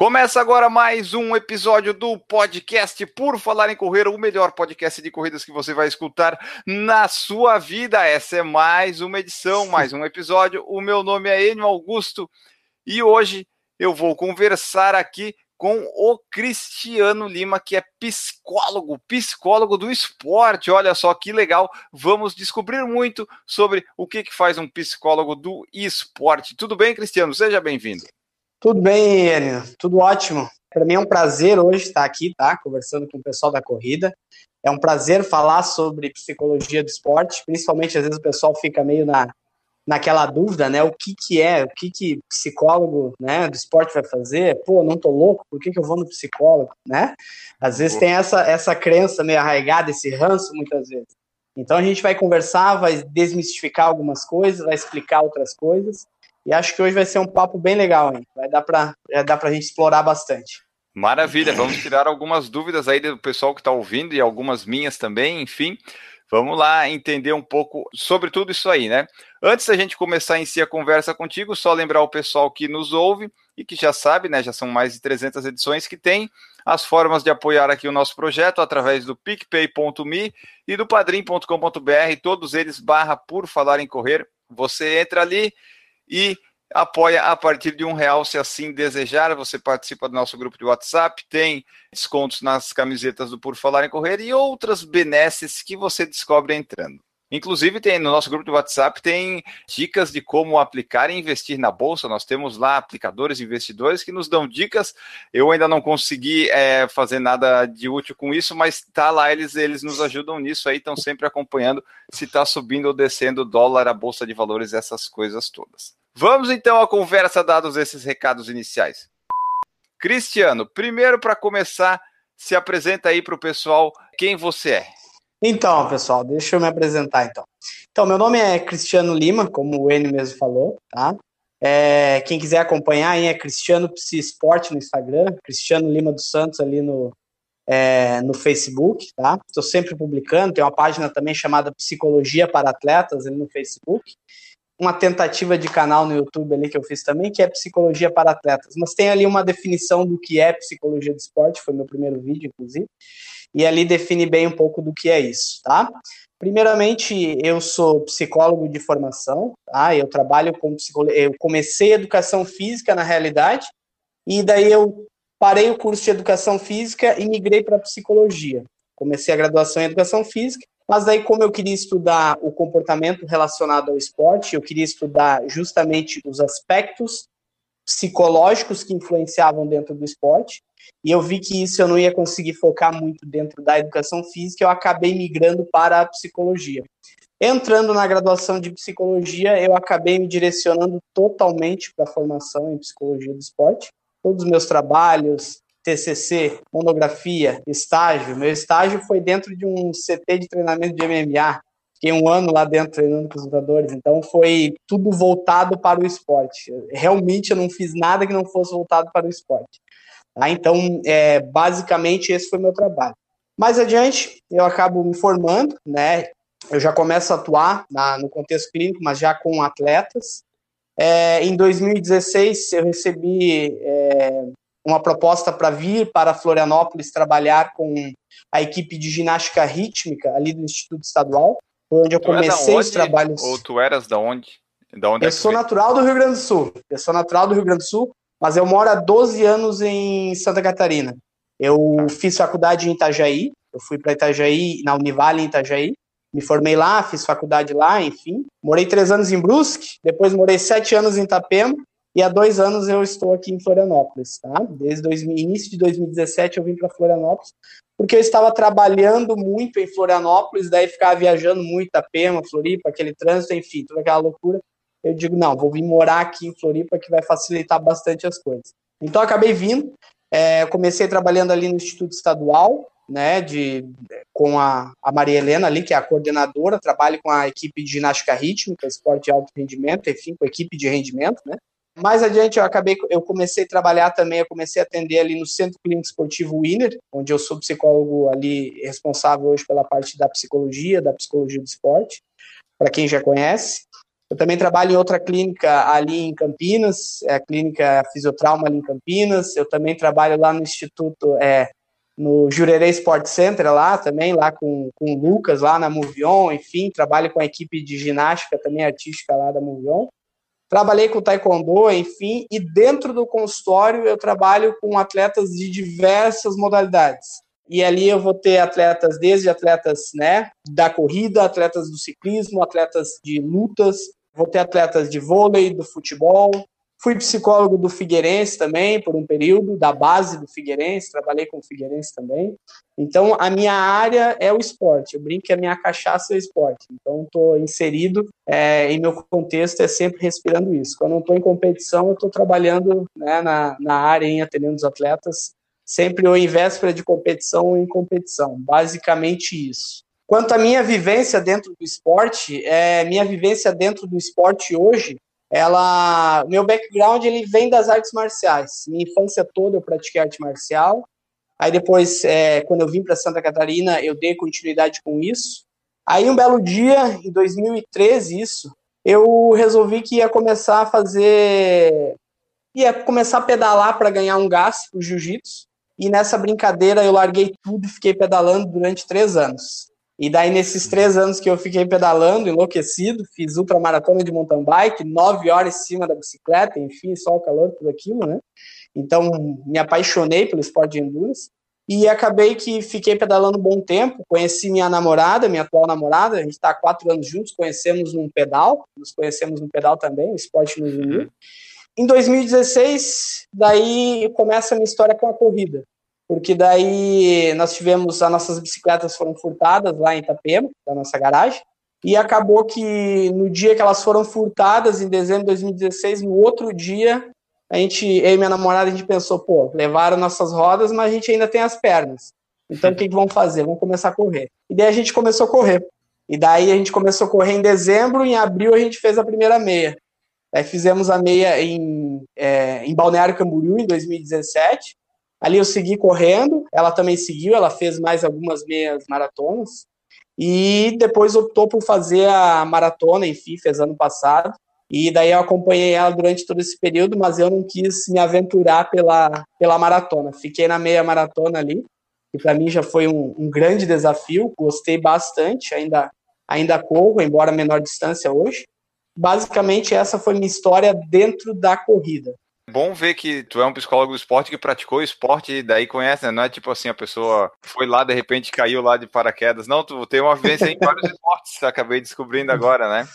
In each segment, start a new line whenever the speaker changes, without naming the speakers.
Começa agora mais um episódio do podcast Por Falar em Correr, o melhor podcast de corridas que você vai escutar na sua vida. Essa é mais uma edição, mais um episódio. O meu nome é Enio Augusto e hoje eu vou conversar aqui com o Cristiano Lima, que é psicólogo, psicólogo do esporte. Olha só que legal. Vamos descobrir muito sobre o que, que faz um psicólogo do esporte. Tudo bem, Cristiano? Seja bem-vindo.
Tudo bem, Enio. Tudo ótimo. Para mim é um prazer hoje estar aqui, tá? Conversando com o pessoal da corrida. É um prazer falar sobre psicologia do esporte, principalmente às vezes o pessoal fica meio na, naquela dúvida, né? O que que é, o que que psicólogo, né, do esporte vai fazer? Pô, não tô louco, por que que eu vou no psicólogo, né? Às vezes tem essa essa crença meio arraigada, esse ranço muitas vezes. Então a gente vai conversar, vai desmistificar algumas coisas, vai explicar outras coisas. E acho que hoje vai ser um papo bem legal, hein? Vai dar para dar para a gente explorar bastante.
Maravilha, vamos tirar algumas dúvidas aí do pessoal que está ouvindo e algumas minhas também, enfim. Vamos lá entender um pouco sobre tudo isso aí, né? Antes da gente começar em si a conversa contigo, só lembrar o pessoal que nos ouve e que já sabe, né? Já são mais de 300 edições que tem as formas de apoiar aqui o nosso projeto através do picpay.me e do padrim.com.br, todos eles barra por falar em correr. Você entra ali e apoia a partir de um real, se assim desejar. Você participa do nosso grupo de WhatsApp, tem descontos nas camisetas do Por Falar em Correr e outras benesses que você descobre entrando. Inclusive, tem no nosso grupo de WhatsApp tem dicas de como aplicar e investir na bolsa. Nós temos lá aplicadores e investidores que nos dão dicas. Eu ainda não consegui é, fazer nada de útil com isso, mas tá lá, eles, eles nos ajudam nisso aí, estão sempre acompanhando se está subindo ou descendo o dólar, a bolsa de valores, essas coisas todas. Vamos então à conversa, dados esses recados iniciais. Cristiano, primeiro para começar, se apresenta aí para o pessoal quem você é.
Então, pessoal, deixa eu me apresentar então. Então, meu nome é Cristiano Lima, como o Enio mesmo falou, tá? É, quem quiser acompanhar aí é Cristiano Psi Esporte no Instagram, Cristiano Lima dos Santos ali no, é, no Facebook, tá? Estou sempre publicando, tem uma página também chamada Psicologia para Atletas ali no Facebook uma tentativa de canal no YouTube ali que eu fiz também, que é Psicologia para Atletas. Mas tem ali uma definição do que é psicologia do esporte, foi meu primeiro vídeo, inclusive, e ali define bem um pouco do que é isso, tá? Primeiramente, eu sou psicólogo de formação, tá? Eu trabalho com psicologia, eu comecei educação física na realidade, e daí eu parei o curso de educação física e migrei para psicologia. Comecei a graduação em educação física mas aí, como eu queria estudar o comportamento relacionado ao esporte, eu queria estudar justamente os aspectos psicológicos que influenciavam dentro do esporte, e eu vi que isso eu não ia conseguir focar muito dentro da educação física, eu acabei migrando para a psicologia. Entrando na graduação de psicologia, eu acabei me direcionando totalmente para a formação em psicologia do esporte. Todos os meus trabalhos, TCC, monografia, estágio. Meu estágio foi dentro de um CT de treinamento de MMA. Fiquei um ano lá dentro treinando com os lutadores, então foi tudo voltado para o esporte. Realmente eu não fiz nada que não fosse voltado para o esporte. Tá? Então, é, basicamente, esse foi meu trabalho. Mais adiante, eu acabo me formando, né? Eu já começo a atuar na, no contexto clínico, mas já com atletas. É, em 2016, eu recebi é, uma proposta para vir para Florianópolis trabalhar com a equipe de ginástica rítmica ali do Instituto Estadual, onde eu tu é comecei os trabalhos.
Ou tu eras da onde? Da onde
eu é sou natural do Rio Grande do Sul. Eu sou natural do Rio Grande do Sul, mas eu moro há 12 anos em Santa Catarina. Eu tá. fiz faculdade em Itajaí, eu fui para Itajaí, na Univale em Itajaí, me formei lá, fiz faculdade lá, enfim. Morei três anos em Brusque, depois morei sete anos em Itapema, e há dois anos eu estou aqui em Florianópolis, tá? Desde o início de 2017 eu vim para Florianópolis, porque eu estava trabalhando muito em Florianópolis, daí ficava viajando muito a Pema, Floripa, aquele trânsito, enfim, toda aquela loucura. Eu digo, não, vou vir morar aqui em Floripa, que vai facilitar bastante as coisas. Então, acabei vindo, é, comecei trabalhando ali no Instituto Estadual, né, de, com a, a Maria Helena ali, que é a coordenadora, trabalho com a equipe de ginástica rítmica, esporte de alto rendimento, enfim, com a equipe de rendimento, né. Mais adiante eu acabei, eu comecei a trabalhar também, eu comecei a atender ali no Centro Clínico Esportivo Winner, onde eu sou psicólogo ali responsável hoje pela parte da psicologia, da psicologia do esporte, para quem já conhece. Eu também trabalho em outra clínica ali em Campinas, é a clínica Fisiotrauma ali em Campinas. Eu também trabalho lá no Instituto, é, no Jurerê Sport Center lá também, lá com, com o Lucas, lá na Movion, enfim, trabalho com a equipe de ginástica também artística lá da Movion. Trabalhei com taekwondo, enfim, e dentro do consultório eu trabalho com atletas de diversas modalidades. E ali eu vou ter atletas, desde atletas né, da corrida, atletas do ciclismo, atletas de lutas, Vou ter atletas de vôlei, do futebol. Fui psicólogo do Figueirense também, por um período, da base do Figueirense, trabalhei com o Figueirense também. Então, a minha área é o esporte. Eu brinco que a minha cachaça é o esporte. Então, estou inserido é, em meu contexto, é sempre respirando isso. Quando não estou em competição, eu estou trabalhando né, na, na área, em atendendo os atletas, sempre ou em véspera de competição ou em competição. Basicamente isso. Quanto à minha vivência dentro do esporte, é, minha vivência dentro do esporte hoje, ela, meu background ele vem das artes marciais. Minha infância toda eu pratiquei arte marcial. Aí depois, é, quando eu vim para Santa Catarina, eu dei continuidade com isso. Aí um belo dia, em 2013, isso, eu resolvi que ia começar a fazer, ia começar a pedalar para ganhar um gás o jiu-jitsu. E nessa brincadeira eu larguei tudo e fiquei pedalando durante três anos. E daí, nesses três anos que eu fiquei pedalando, enlouquecido, fiz ultramaratona de mountain bike, nove horas em cima da bicicleta, enfim, sol, calor, tudo aquilo, né? Então, me apaixonei pelo esporte de endurance. E acabei que fiquei pedalando um bom tempo. Conheci minha namorada, minha atual namorada. A gente está há quatro anos juntos. Conhecemos num pedal. Nos conhecemos no pedal também. O esporte nos uniu. Uhum. Em 2016, daí começa a minha história com a corrida porque daí nós tivemos, as nossas bicicletas foram furtadas lá em Itapema, da nossa garagem, e acabou que no dia que elas foram furtadas, em dezembro de 2016, no outro dia, a gente, eu e minha namorada, a gente pensou, pô, levaram nossas rodas, mas a gente ainda tem as pernas. Então o que, que vamos fazer? Vamos começar a correr. E daí a gente começou a correr. E daí a gente começou a correr em dezembro, em abril a gente fez a primeira meia. Aí fizemos a meia em, é, em Balneário Camboriú, em 2017, Ali eu segui correndo, ela também seguiu, ela fez mais algumas meias maratonas. E depois optou por fazer a maratona, enfim, fez ano passado. E daí eu acompanhei ela durante todo esse período, mas eu não quis me aventurar pela, pela maratona. Fiquei na meia maratona ali, que para mim já foi um, um, grande desafio. Gostei bastante, ainda, ainda corro, embora menor distância hoje. Basicamente, essa foi minha história dentro da corrida
bom ver que tu é um psicólogo do esporte que praticou esporte e daí conhece, né? Não é tipo assim, a pessoa foi lá, de repente caiu lá de paraquedas. Não, tu tem uma vivência em vários esportes, acabei descobrindo agora, né?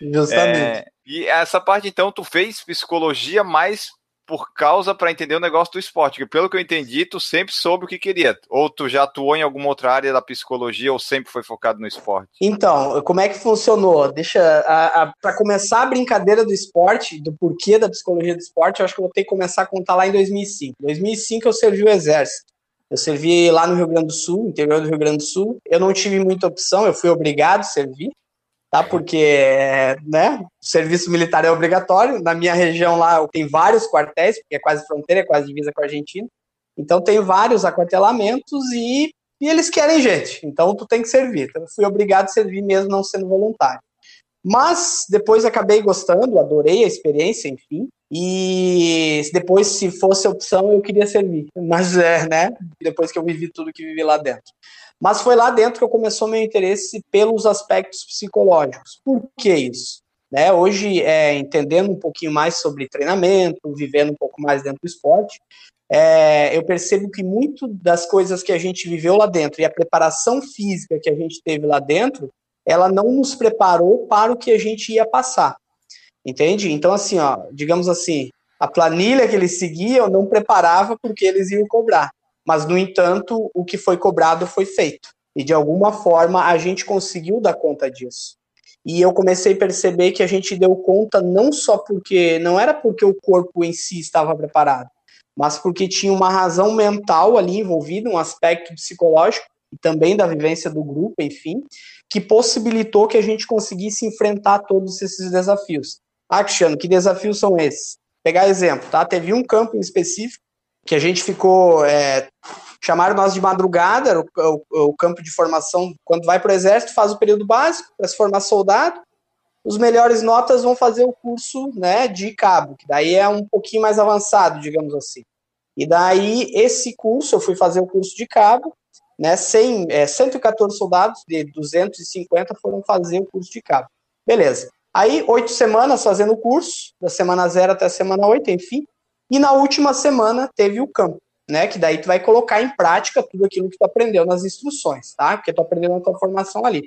Justamente. É,
e essa parte, então, tu fez psicologia mais por causa para entender o negócio do esporte, que pelo que eu entendi, tu sempre soube o que queria. Ou tu já atuou em alguma outra área da psicologia ou sempre foi focado no esporte?
Então, como é que funcionou? Deixa para começar a brincadeira do esporte, do porquê da psicologia do esporte, eu acho que eu vou ter que começar a contar lá em 2005. Em 2005 eu servi o exército. Eu servi lá no Rio Grande do Sul, interior do Rio Grande do Sul. Eu não tive muita opção, eu fui obrigado a servir tá? Porque, né, o serviço militar é obrigatório. Na minha região lá tem vários quartéis, porque é quase fronteira, é quase divisa com a Argentina. Então tem vários aquartelamentos e, e eles querem gente. Então tu tem que servir. Então, fui obrigado a servir mesmo não sendo voluntário. Mas depois acabei gostando, adorei a experiência, enfim. E depois, se fosse opção, eu queria servir. Mas é, né? Depois que eu vivi tudo que vivi lá dentro. Mas foi lá dentro que começou meu interesse pelos aspectos psicológicos. Por que isso? Né, hoje, é, entendendo um pouquinho mais sobre treinamento, vivendo um pouco mais dentro do esporte, é, eu percebo que muito das coisas que a gente viveu lá dentro e a preparação física que a gente teve lá dentro, ela não nos preparou para o que a gente ia passar. Entende? Então, assim, ó, digamos assim, a planilha que eles seguiam não preparava porque eles iam cobrar. Mas, no entanto, o que foi cobrado foi feito. E, de alguma forma, a gente conseguiu dar conta disso. E eu comecei a perceber que a gente deu conta não só porque, não era porque o corpo em si estava preparado, mas porque tinha uma razão mental ali envolvida, um aspecto psicológico e também da vivência do grupo, enfim, que possibilitou que a gente conseguisse enfrentar todos esses desafios. Ah, Cristiano, que desafios são esses? Pegar exemplo, tá? Teve um campo em específico que a gente ficou. É, chamaram nós de madrugada, o, o, o, campo de formação, quando vai para o exército, faz o período básico para se formar soldado. Os melhores notas vão fazer o curso né, de cabo, que daí é um pouquinho mais avançado, digamos assim. E daí, esse curso, eu fui fazer o curso de cabo, né, 100, é, 114 soldados de 250 foram fazer o curso de cabo. Beleza. Aí, oito semanas fazendo o curso, da semana zero até a semana oito, enfim. E na última semana teve o campo, né? Que daí tu vai colocar em prática tudo aquilo que tu aprendeu nas instruções, tá? Porque tu aprendeu na tua formação ali.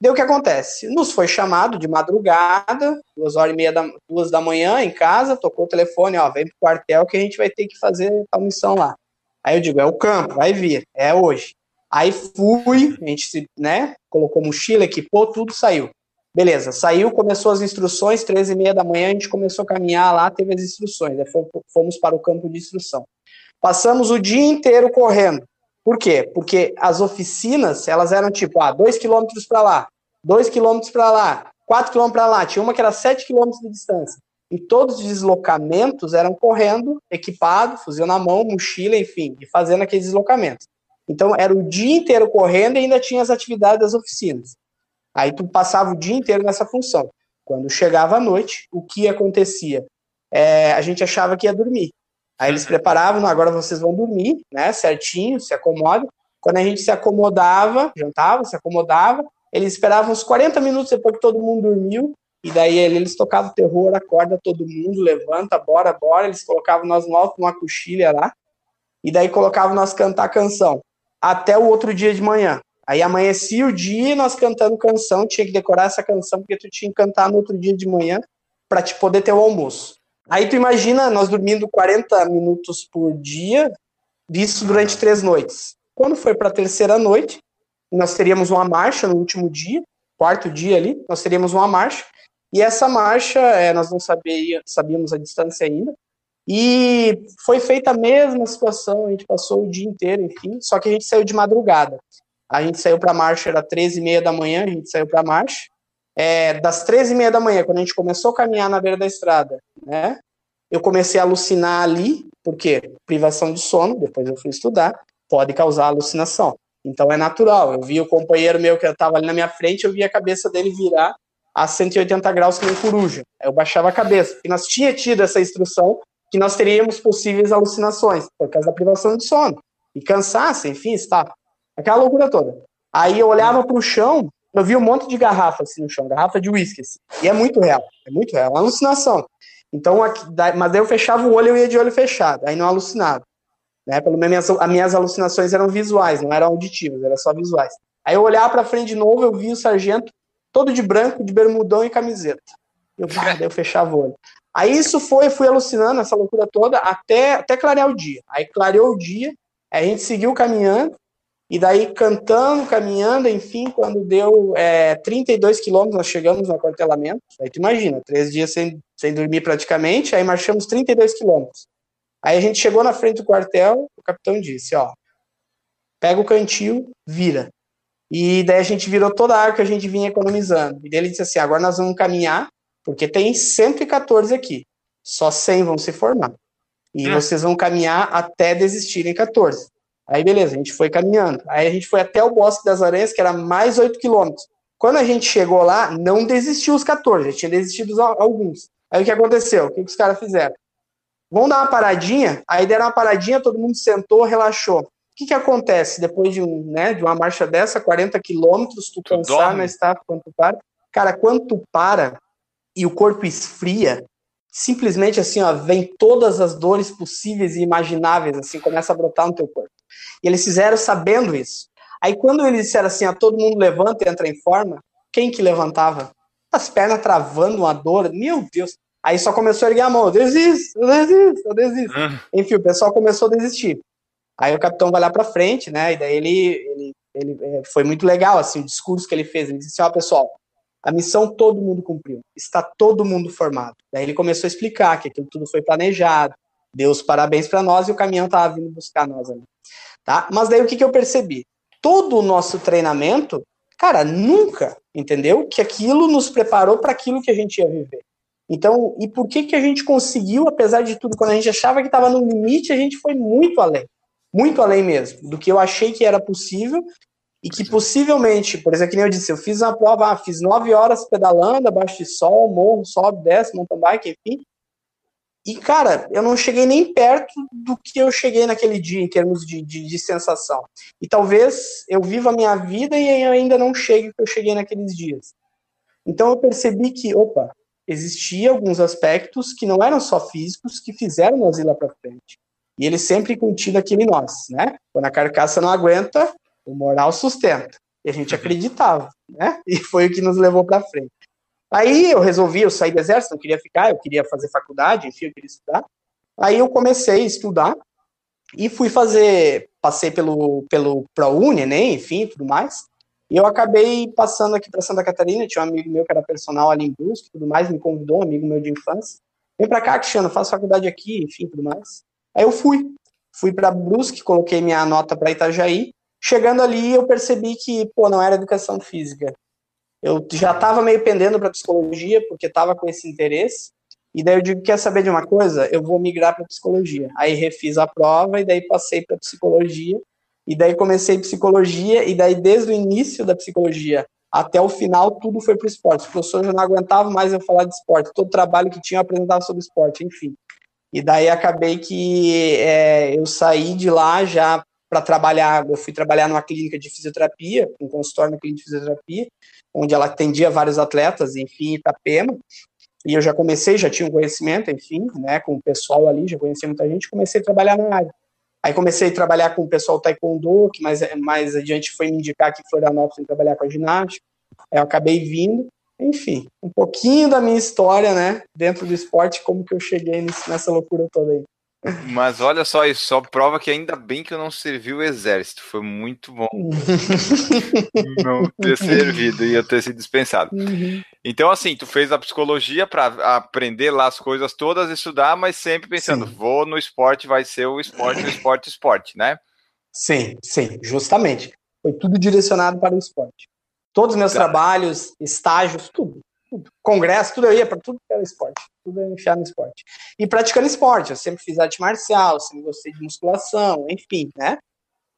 Deu o que acontece? Nos foi chamado de madrugada, duas horas e meia da, duas da manhã, em casa, tocou o telefone, ó, vem pro quartel que a gente vai ter que fazer tal missão lá. Aí eu digo, é o campo, vai vir, é hoje. Aí fui, a gente se, né, colocou mochila, equipou, tudo saiu. Beleza, saiu, começou as instruções, 13 e meia da manhã a gente começou a caminhar lá, teve as instruções, aí fomos para o campo de instrução. Passamos o dia inteiro correndo. Por quê? Porque as oficinas, elas eram tipo, ah, 2 quilômetros para lá, 2 quilômetros para lá, 4 quilômetros para lá, tinha uma que era 7 quilômetros de distância. E todos os deslocamentos eram correndo, equipado, fuzil na mão, mochila, enfim, e fazendo aqueles deslocamentos. Então era o dia inteiro correndo e ainda tinha as atividades das oficinas. Aí tu passava o dia inteiro nessa função. Quando chegava a noite, o que acontecia? É, a gente achava que ia dormir. Aí eles preparavam, agora vocês vão dormir, né, certinho, se acomodam. Quando a gente se acomodava, jantava, se acomodava, eles esperavam uns 40 minutos depois que todo mundo dormiu, e daí eles tocavam terror, acorda todo mundo, levanta, bora, bora. Eles colocavam nós no alto numa coxilha lá, e daí colocavam nós cantar canção, até o outro dia de manhã. Aí amanhecia o dia nós cantando canção, tinha que decorar essa canção porque tu tinha que cantar no outro dia de manhã para te poder ter o almoço. Aí tu imagina nós dormindo 40 minutos por dia, visto durante três noites. Quando foi para a terceira noite, nós teríamos uma marcha no último dia, quarto dia ali, nós teríamos uma marcha, e essa marcha, é, nós não sabia, sabíamos a distância ainda, e foi feita a mesma situação, a gente passou o dia inteiro, enfim, só que a gente saiu de madrugada. A gente saiu para a marcha, era 13 e meia da manhã, a gente saiu para a marcha. É, das 13 e meia da manhã, quando a gente começou a caminhar na beira da estrada, né, eu comecei a alucinar ali, porque privação de sono, depois eu fui estudar, pode causar alucinação. Então é natural. Eu vi o companheiro meu que estava ali na minha frente, eu vi a cabeça dele virar a 180 graus que nem coruja. Eu baixava a cabeça. E nós tinha tido essa instrução que nós teríamos possíveis alucinações, por causa da privação de sono. E cansaço, enfim, está. Aquela loucura toda. Aí eu olhava para o chão, eu via um monte de garrafa assim no chão, garrafa de uísque. Assim. E é muito real, é muito real, é uma alucinação. Então, aqui, mas daí eu fechava o olho, eu ia de olho fechado, aí não alucinava. Né? Pelo menos as minhas alucinações eram visuais, não eram auditivas, eram só visuais. Aí eu olhava para frente de novo, eu via o sargento todo de branco, de bermudão e camiseta. Eu, daí eu fechava o olho. Aí isso foi, fui alucinando, essa loucura toda, até, até clarear o dia. Aí clareou o dia, a gente seguiu caminhando, e daí, cantando, caminhando, enfim, quando deu é, 32 quilômetros, nós chegamos no aquartelamento. Aí tu imagina, três dias sem, sem dormir praticamente, aí marchamos 32 quilômetros. Aí a gente chegou na frente do quartel, o capitão disse, ó, pega o cantil, vira. E daí a gente virou toda a água que a gente vinha economizando. E daí ele disse assim, agora nós vamos caminhar, porque tem 114 aqui, só 100 vão se formar. E hum. vocês vão caminhar até desistirem 14. Aí beleza, a gente foi caminhando. Aí a gente foi até o Bosque das Aranhas, que era mais 8 quilômetros. Quando a gente chegou lá, não desistiu os 14, já tinha desistido alguns. Aí o que aconteceu? O que, que os caras fizeram? Vamos dar uma paradinha? Aí deram uma paradinha, todo mundo sentou, relaxou. O que, que acontece depois de, um, né, de uma marcha dessa, 40 quilômetros, tu, tu cansar na estafa quando tu para? Cara, quando tu para e o corpo esfria, simplesmente assim, ó, vem todas as dores possíveis e imagináveis, assim, começa a brotar no teu corpo. E eles fizeram sabendo isso. Aí quando eles disseram assim, a todo mundo levanta e entra em forma, quem que levantava? As pernas travando, uma dor, meu Deus. Aí só começou a erguer a mão, eu desisto, eu desisto, eu desisto. Uhum. Enfim, o pessoal começou a desistir. Aí o capitão vai lá para frente, né, e daí ele, ele, ele, é, foi muito legal, assim, o discurso que ele fez. Ele disse assim, ó, pessoal, a missão todo mundo cumpriu, está todo mundo formado. Daí ele começou a explicar que aquilo tudo foi planejado, deu os parabéns para nós e o caminhão tava vindo buscar nós ali. Tá? Mas daí o que, que eu percebi? Todo o nosso treinamento, cara, nunca, entendeu? Que aquilo nos preparou para aquilo que a gente ia viver. Então, e por que que a gente conseguiu, apesar de tudo, quando a gente achava que estava no limite, a gente foi muito além. Muito além mesmo, do que eu achei que era possível e que possivelmente, por exemplo, que nem eu disse, eu fiz uma prova, ah, fiz nove horas pedalando, abaixo de sol, morro, sobe, desce, mountain bike, enfim. E, cara, eu não cheguei nem perto do que eu cheguei naquele dia, em termos de, de, de sensação. E talvez eu viva a minha vida e ainda não chegue o que eu cheguei naqueles dias. Então eu percebi que, opa, existia alguns aspectos que não eram só físicos que fizeram nós ir lá para frente. E ele sempre contido aquele nós, né? Quando a carcaça não aguenta, o moral sustenta. E a gente acreditava, né? E foi o que nos levou para frente. Aí eu resolvi, eu saí do exército, não queria ficar, eu queria fazer faculdade, enfim, eu queria estudar. Aí eu comecei a estudar e fui fazer, passei pelo, pelo ProUni, né, enfim, tudo mais. E eu acabei passando aqui para Santa Catarina, tinha um amigo meu que era personal ali em Brusque, tudo mais, me convidou, um amigo meu de infância. Vem para cá, Cristiano, faço faculdade aqui, enfim, tudo mais. Aí eu fui, fui para Brusque, coloquei minha nota para Itajaí. Chegando ali, eu percebi que, pô, não era educação física. Eu já estava meio pendendo para psicologia, porque estava com esse interesse. E daí eu digo, quer saber de uma coisa? Eu vou migrar para psicologia. Aí refiz a prova e daí passei para psicologia. E daí comecei psicologia, e daí desde o início da psicologia até o final, tudo foi para o esporte. Os professores já não aguentavam mais eu falar de esporte. Todo trabalho que tinha eu apresentava sobre esporte, enfim. E daí acabei que é, eu saí de lá já para trabalhar, eu fui trabalhar numa clínica de fisioterapia, um consultório na clínica de fisioterapia, onde ela atendia vários atletas, enfim, Itapema, e eu já comecei, já tinha um conhecimento, enfim, né, com o pessoal ali, já conhecia muita gente, comecei a trabalhar na área. Aí comecei a trabalhar com o pessoal taekwondo, que mais, mais adiante foi me indicar que Florianópolis trabalhar com a ginástica. Aí eu acabei vindo. Enfim, um pouquinho da minha história, né, dentro do esporte, como que eu cheguei nessa loucura toda aí.
Mas olha só, isso só prova que ainda bem que eu não servi o exército. Foi muito bom não ter servido e eu ter sido dispensado. Uhum. Então, assim, tu fez a psicologia para aprender lá as coisas todas, estudar, mas sempre pensando, sim. vou no esporte, vai ser o esporte, o esporte, o esporte, né?
Sim, sim, justamente. Foi tudo direcionado para o esporte. Todos os meus tá. trabalhos, estágios, tudo tudo. Congresso, tudo eu ia para tudo era esporte. Tudo eu enfiar no esporte. E praticando esporte. Eu sempre fiz arte marcial, sempre gostei de musculação, enfim, né?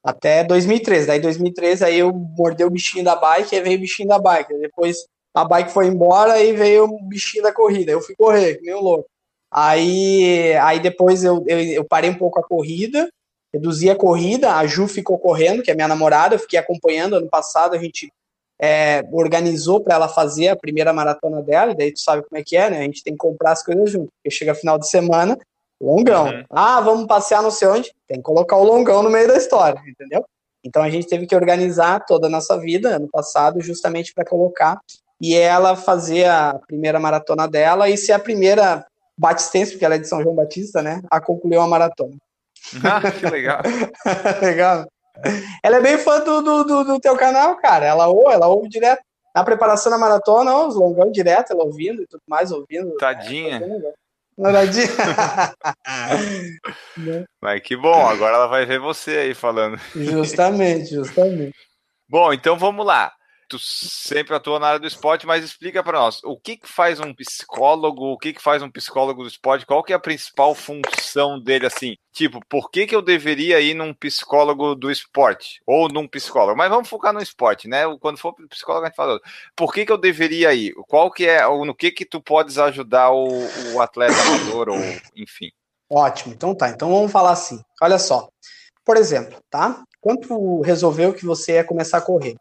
Até 2013. Daí 2013 aí eu mordei o bichinho da bike, aí veio o bichinho da bike. Depois a bike foi embora e veio o bichinho da corrida. Eu fui correr, meio louco. Aí, aí depois eu, eu, eu parei um pouco a corrida, reduzi a corrida, a Ju ficou correndo, que é minha namorada, eu fiquei acompanhando ano passado, a gente é, organizou para ela fazer a primeira maratona dela, e daí tu sabe como é que é, né? A gente tem que comprar as coisas junto, porque chega final de semana, longão. Uhum. Ah, vamos passear não sei onde, tem que colocar o longão no meio da história, entendeu? Então a gente teve que organizar toda a nossa vida ano passado justamente para colocar e ela fazer a primeira maratona dela e ser a primeira batistense, porque ela é de São João Batista, né, a concluir uma maratona.
Ah, que legal.
legal. Ela é bem fã do, do, do, do, teu canal, cara. Ela ouve, ela ouve direto. Na preparação da maratona, os longão direto, ela ouvindo e tudo mais, ouvindo.
Tadinha.
É, Tadinha.
Mas que bom, agora ela vai ver você aí falando.
Justamente, justamente.
Bom, então vamos lá tu sempre atua na área do esporte, mas explica para nós, o que, que faz um psicólogo, o que, que faz um psicólogo do esporte, qual que é a principal função dele, assim, tipo, por que, que eu deveria ir num psicólogo do esporte, ou num psicólogo, mas vamos focar no esporte, né, quando for psicólogo a gente fala, por que que eu deveria ir, qual que é, ou no que que tu podes ajudar o, o atleta amador, ou enfim.
Ótimo, então tá, então vamos falar assim, olha só, por exemplo, tá, quando resolveu que você ia começar a correr,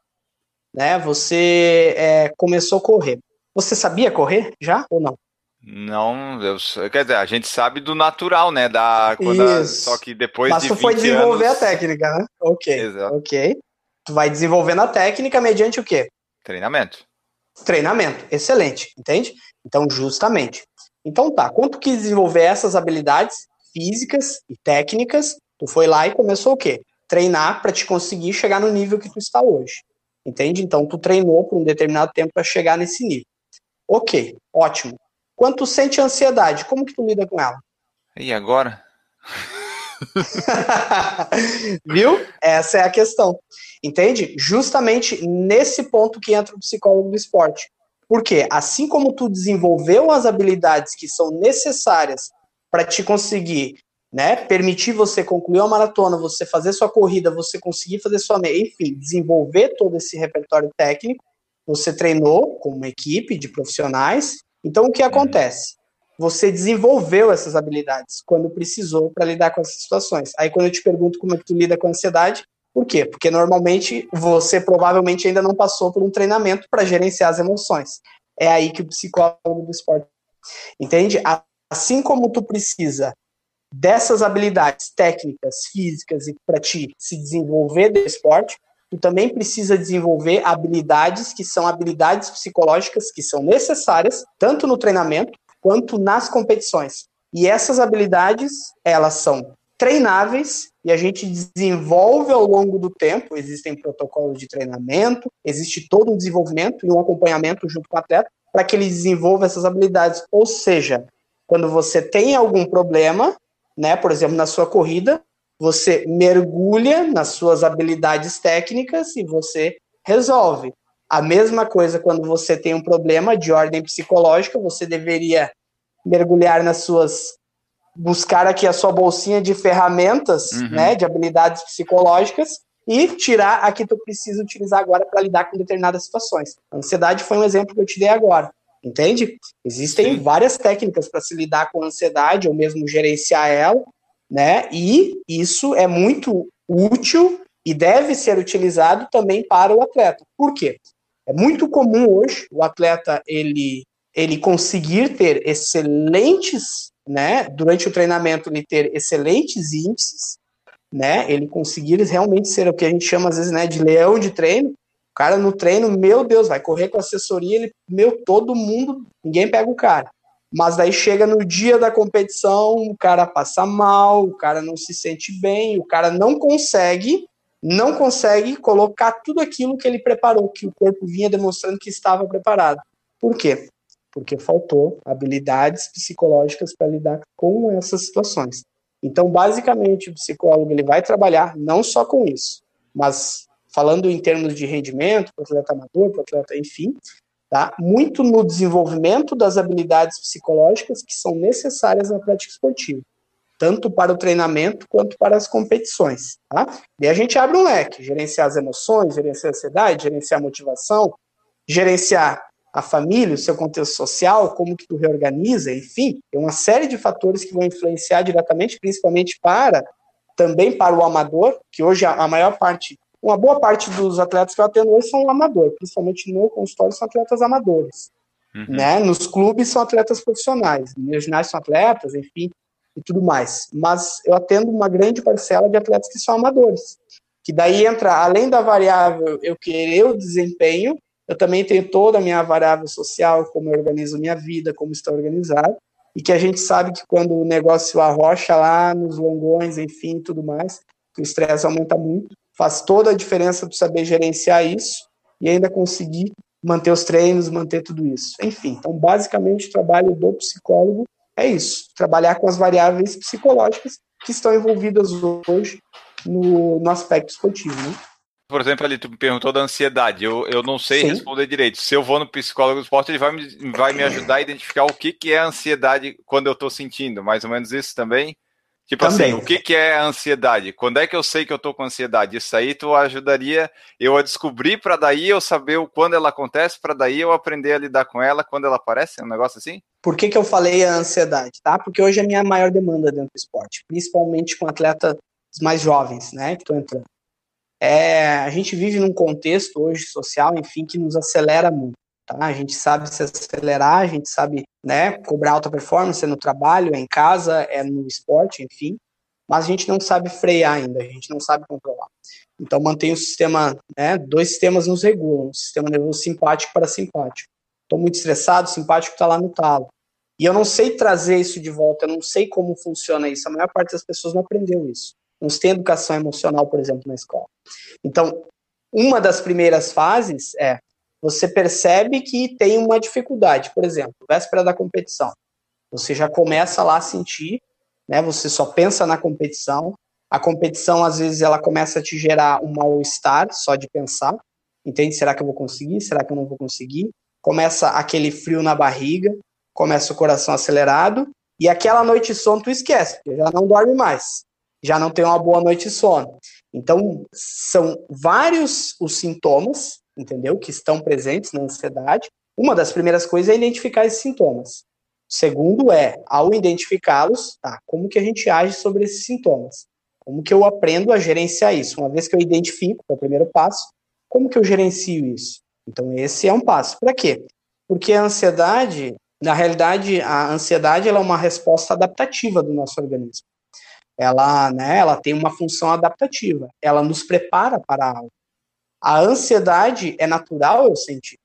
né? Você é, começou a correr. Você sabia correr já ou não?
Não, eu, quer dizer, a gente sabe do natural, né? Da, a, só que depois
Mas
de
tu foi desenvolver anos... a técnica, né? Ok. Exato. Ok. Tu vai desenvolvendo a técnica mediante o quê?
Treinamento.
Treinamento, excelente, entende? Então, justamente. Então tá, quando tu quis desenvolver essas habilidades físicas e técnicas, tu foi lá e começou o quê? Treinar para te conseguir chegar no nível que tu está hoje. Entende? Então, tu treinou por um determinado tempo para chegar nesse nível. Ok, ótimo. Quando tu sente ansiedade, como que tu lida com ela?
E agora?
Viu? Essa é a questão. Entende? Justamente nesse ponto que entra o psicólogo do esporte. Porque assim como tu desenvolveu as habilidades que são necessárias para te conseguir, né, permitir você concluir uma maratona, você fazer sua corrida, você conseguir fazer sua meia, enfim, desenvolver todo esse repertório técnico, você treinou com uma equipe de profissionais. Então o que acontece? Você desenvolveu essas habilidades quando precisou para lidar com essas situações. Aí quando eu te pergunto como é que tu lida com a ansiedade, por quê? Porque normalmente você provavelmente ainda não passou por um treinamento para gerenciar as emoções. É aí que o psicólogo do esporte entende? Assim como tu precisa dessas habilidades técnicas, físicas e para ti se desenvolver do esporte, tu também precisa desenvolver habilidades que são habilidades psicológicas que são necessárias tanto no treinamento quanto nas competições. E essas habilidades, elas são treináveis e a gente desenvolve ao longo do tempo. Existem protocolos de treinamento, existe todo um desenvolvimento e um acompanhamento junto com o atleta para que ele desenvolva essas habilidades. Ou seja, quando você tem algum problema, né, por exemplo, na sua corrida, você mergulha nas suas habilidades técnicas e você resolve. A mesma coisa quando você tem um problema de ordem psicológica, você deveria mergulhar nas suas buscar aqui a sua bolsinha de ferramentas, uhum. né, de habilidades psicológicas e tirar a que tu precisa utilizar agora para lidar com determinadas situações. A ansiedade foi um exemplo que eu te dei agora, entende? Existem Sim. várias técnicas para se lidar com a ansiedade ou mesmo gerenciar ela, né? E isso é muito útil e deve ser utilizado também para o atleta. Por quê? É muito comum hoje o atleta ele, ele conseguir ter excelentes, né, durante o treinamento ele ter excelentes índices, né, ele conseguir realmente ser o que a gente chama às vezes, né, de leão de treino. O cara no treino, meu Deus, vai correr com assessoria, ele, meu, todo mundo, ninguém pega o cara. Mas daí chega no dia da competição, o cara passa mal, o cara não se sente bem, o cara não consegue não consegue colocar tudo aquilo que ele preparou, que o corpo vinha demonstrando que estava preparado. Por quê? Porque faltou habilidades psicológicas para lidar com essas situações. Então, basicamente, o psicólogo ele vai trabalhar não só com isso, mas falando em termos de rendimento, para o atleta amador, para o atleta, enfim, tá? muito no desenvolvimento das habilidades psicológicas que são necessárias na prática esportiva tanto para o treinamento quanto para as competições. Tá? E a gente abre um leque, gerenciar as emoções, gerenciar a ansiedade, gerenciar a motivação, gerenciar a família, o seu contexto social, como que tu reorganiza, enfim, tem uma série de fatores que vão influenciar diretamente, principalmente para, também para o amador, que hoje a maior parte, uma boa parte dos atletas que eu atendo hoje são amador, principalmente no consultório são atletas amadores. Uhum. Né? Nos clubes são atletas profissionais, nos ginásio são atletas, enfim, e tudo mais. Mas eu atendo uma grande parcela de atletas que são amadores. Que daí entra, além da variável eu querer o desempenho, eu também tenho toda a minha variável social, como eu organizo minha vida, como está organizado, e que a gente sabe que quando o negócio arrocha lá nos longões, enfim, tudo mais, o estresse aumenta muito, faz toda a diferença tu saber gerenciar isso e ainda conseguir manter os treinos, manter tudo isso. Enfim, então basicamente o trabalho do psicólogo é isso, trabalhar com as variáveis psicológicas que estão envolvidas hoje no, no aspecto esportivo. Né?
Por exemplo, ali tu me perguntou da ansiedade. Eu, eu não sei Sim. responder direito. Se eu vou no psicólogo do esporte, ele vai me, vai me ajudar a identificar o que, que é a ansiedade quando eu estou sentindo. Mais ou menos isso também? Tipo assim, Também. assim, o que, que é a ansiedade? Quando é que eu sei que eu tô com ansiedade? Isso aí tu ajudaria eu a descobrir para daí eu saber o quando ela acontece, para daí eu aprender a lidar com ela quando ela aparece? Um negócio assim?
Por que, que eu falei a ansiedade, tá? Porque hoje é a minha maior demanda dentro do esporte, principalmente com atletas mais jovens, né, que estão entrando. É, a gente vive num contexto hoje social, enfim, que nos acelera muito. Tá? A gente sabe se acelerar, a gente sabe né, cobrar alta performance no trabalho, é em casa, é no esporte, enfim, mas a gente não sabe frear ainda, a gente não sabe controlar. Então mantém o sistema, né, dois sistemas nos regulam, o sistema nervoso simpático para simpático. Estou muito estressado, simpático está lá no talo. E eu não sei trazer isso de volta, eu não sei como funciona isso. A maior parte das pessoas não aprendeu isso. Não tem educação emocional, por exemplo, na escola. Então, uma das primeiras fases é você percebe que tem uma dificuldade. Por exemplo, véspera da competição. Você já começa lá a sentir né? Você só pensa na competição. A competição, às vezes, ela começa a te gerar um mal-estar só de pensar. Entende? Será que eu vou conseguir? Será que eu não vou conseguir? Começa aquele frio na barriga, começa o coração acelerado, e aquela noite de sono tu esquece, já não dorme mais, já não tem uma boa noite de sono. Então, são vários os sintomas, entendeu? Que estão presentes na ansiedade. Uma das primeiras coisas é identificar esses sintomas. Segundo é, ao identificá-los, tá, como que a gente age sobre esses sintomas? Como que eu aprendo a gerenciar isso? Uma vez que eu identifico, é o primeiro passo, como que eu gerencio isso? Então esse é um passo. Para quê? Porque a ansiedade, na realidade, a ansiedade ela é uma resposta adaptativa do nosso organismo. Ela, né, ela tem uma função adaptativa. Ela nos prepara para algo. A ansiedade é natural eu sentir.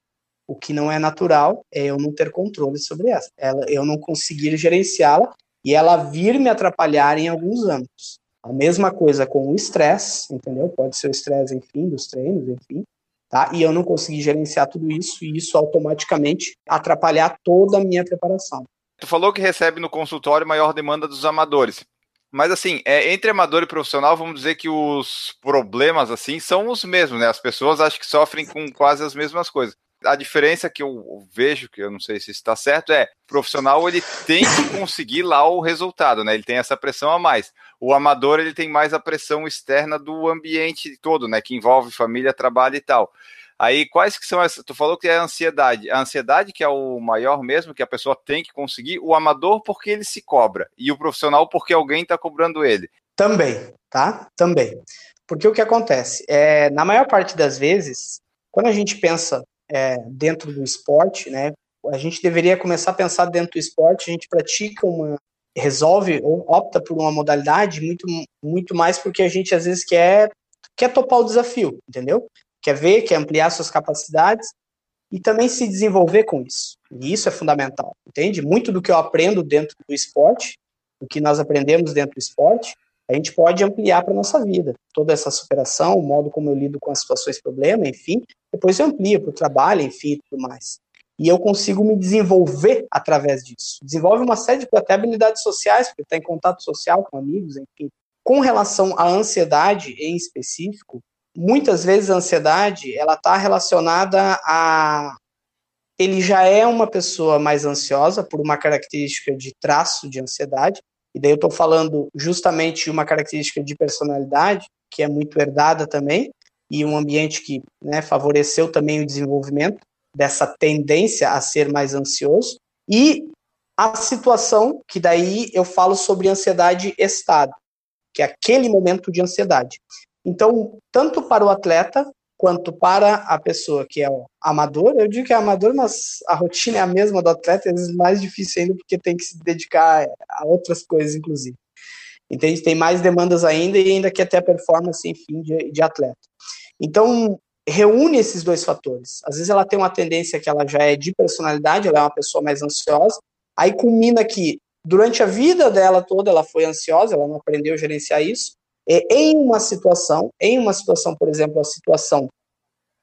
O que não é natural é eu não ter controle sobre ela, ela eu não conseguir gerenciá-la e ela vir me atrapalhar em alguns âmbitos. A mesma coisa com o estresse, entendeu? Pode ser o estresse, enfim, dos treinos, enfim, tá? E eu não consegui gerenciar tudo isso e isso automaticamente atrapalhar toda a minha preparação.
Tu falou que recebe no consultório maior demanda dos amadores. Mas assim, é, entre amador e profissional, vamos dizer que os problemas assim são os mesmos, né? As pessoas acho que sofrem com quase as mesmas coisas. A diferença que eu vejo, que eu não sei se está certo, é o profissional ele tem que conseguir lá o resultado, né? Ele tem essa pressão a mais. O amador ele tem mais a pressão externa do ambiente todo, né? Que envolve família, trabalho e tal. Aí, quais que são essas? Tu falou que é a ansiedade. A ansiedade que é o maior mesmo, que a pessoa tem que conseguir, o amador porque ele se cobra, e o profissional porque alguém está cobrando ele.
Também, tá? Também. Porque o que acontece? É, na maior parte das vezes, quando a gente pensa é, dentro do esporte, né? A gente deveria começar a pensar dentro do esporte, a gente pratica uma, resolve ou opta por uma modalidade muito, muito mais porque a gente às vezes quer, quer topar o desafio, entendeu? Quer ver, quer ampliar suas capacidades e também se desenvolver com isso. E isso é fundamental, entende? Muito do que eu aprendo dentro do esporte, o que nós aprendemos dentro do esporte, a gente pode ampliar para nossa vida. Toda essa superação, o modo como eu lido com as situações problema, enfim, depois eu amplio para o trabalho, enfim, e tudo mais. E eu consigo me desenvolver através disso. Desenvolve uma série de até habilidades sociais, porque está em contato social com amigos, enfim. Com relação à ansiedade em específico, muitas vezes a ansiedade ela está relacionada a ele já é uma pessoa mais ansiosa por uma característica de traço de ansiedade, e daí eu estou falando justamente de uma característica de personalidade, que é muito herdada também, e um ambiente que né, favoreceu também o desenvolvimento dessa tendência a ser mais ansioso. E a situação, que daí eu falo sobre ansiedade estado, que é aquele momento de ansiedade. Então, tanto para o atleta quanto para a pessoa que é amador, eu digo que é amador, mas a rotina é a mesma do atleta, é mais difícil ainda porque tem que se dedicar a outras coisas, inclusive. Entende? Tem mais demandas ainda e ainda quer ter a performance, enfim, de, de atleta. Então, reúne esses dois fatores. Às vezes ela tem uma tendência que ela já é de personalidade, ela é uma pessoa mais ansiosa, aí culmina que durante a vida dela toda ela foi ansiosa, ela não aprendeu a gerenciar isso, é, em uma situação, em uma situação, por exemplo, a situação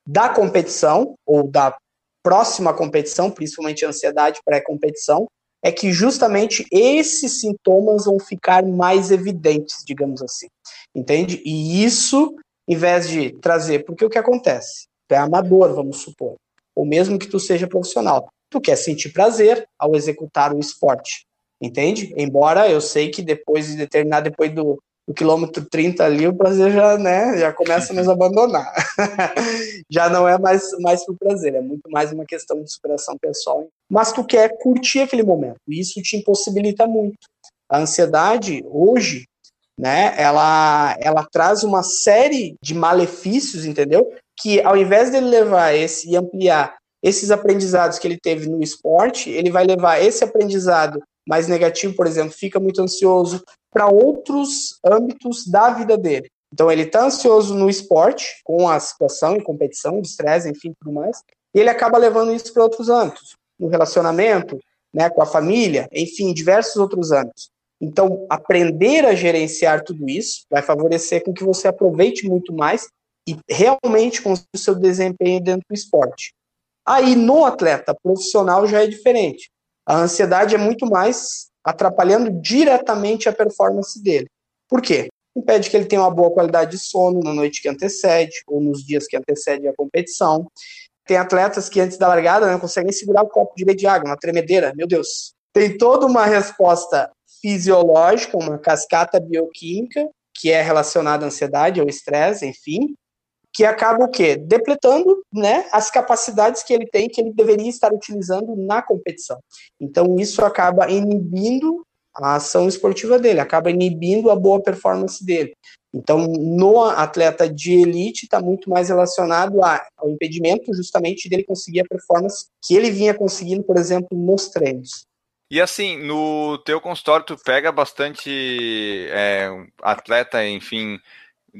da competição ou da próxima competição, principalmente ansiedade pré-competição, é que justamente esses sintomas vão ficar mais evidentes, digamos assim. Entende? E isso, em vez de trazer, porque o que acontece? Tu é amador, vamos supor, ou mesmo que tu seja profissional, tu quer sentir prazer ao executar o esporte, entende? Embora eu sei que depois de determinar, depois do, no quilômetro 30 ali, o prazer já, né, já começa a nos abandonar. já não é mais, mais por prazer, é muito mais uma questão de superação pessoal. Mas tu quer curtir aquele momento, e isso te impossibilita muito. A ansiedade, hoje, né, ela, ela traz uma série de malefícios, entendeu? Que ao invés dele levar esse e ampliar esses aprendizados que ele teve no esporte, ele vai levar esse aprendizado mais negativo, por exemplo, fica muito ansioso para outros âmbitos da vida dele. Então ele está ansioso no esporte, com a situação e competição, estresse, enfim, tudo mais, e ele acaba levando isso para outros âmbitos, no relacionamento, né, com a família, enfim, diversos outros âmbitos. Então, aprender a gerenciar tudo isso vai favorecer com que você aproveite muito mais e realmente consiga o seu desempenho dentro do esporte. Aí, no atleta profissional já é diferente. A ansiedade é muito mais atrapalhando diretamente a performance dele. Por quê? Impede que ele tenha uma boa qualidade de sono na noite que antecede ou nos dias que antecedem a competição. Tem atletas que antes da largada não conseguem segurar o copo direito de água, uma tremedeira, meu Deus. Tem toda uma resposta fisiológica, uma cascata bioquímica, que é relacionada à ansiedade, ao estresse, enfim, que acaba o quê? Depletando né, as capacidades que ele tem, que ele deveria estar utilizando na competição. Então, isso acaba inibindo a ação esportiva dele, acaba inibindo a boa performance dele. Então, no atleta de elite, está muito mais relacionado ao impedimento justamente dele conseguir a performance que ele vinha conseguindo, por exemplo, nos treinos.
E assim, no teu consultório, tu pega bastante é, atleta, enfim,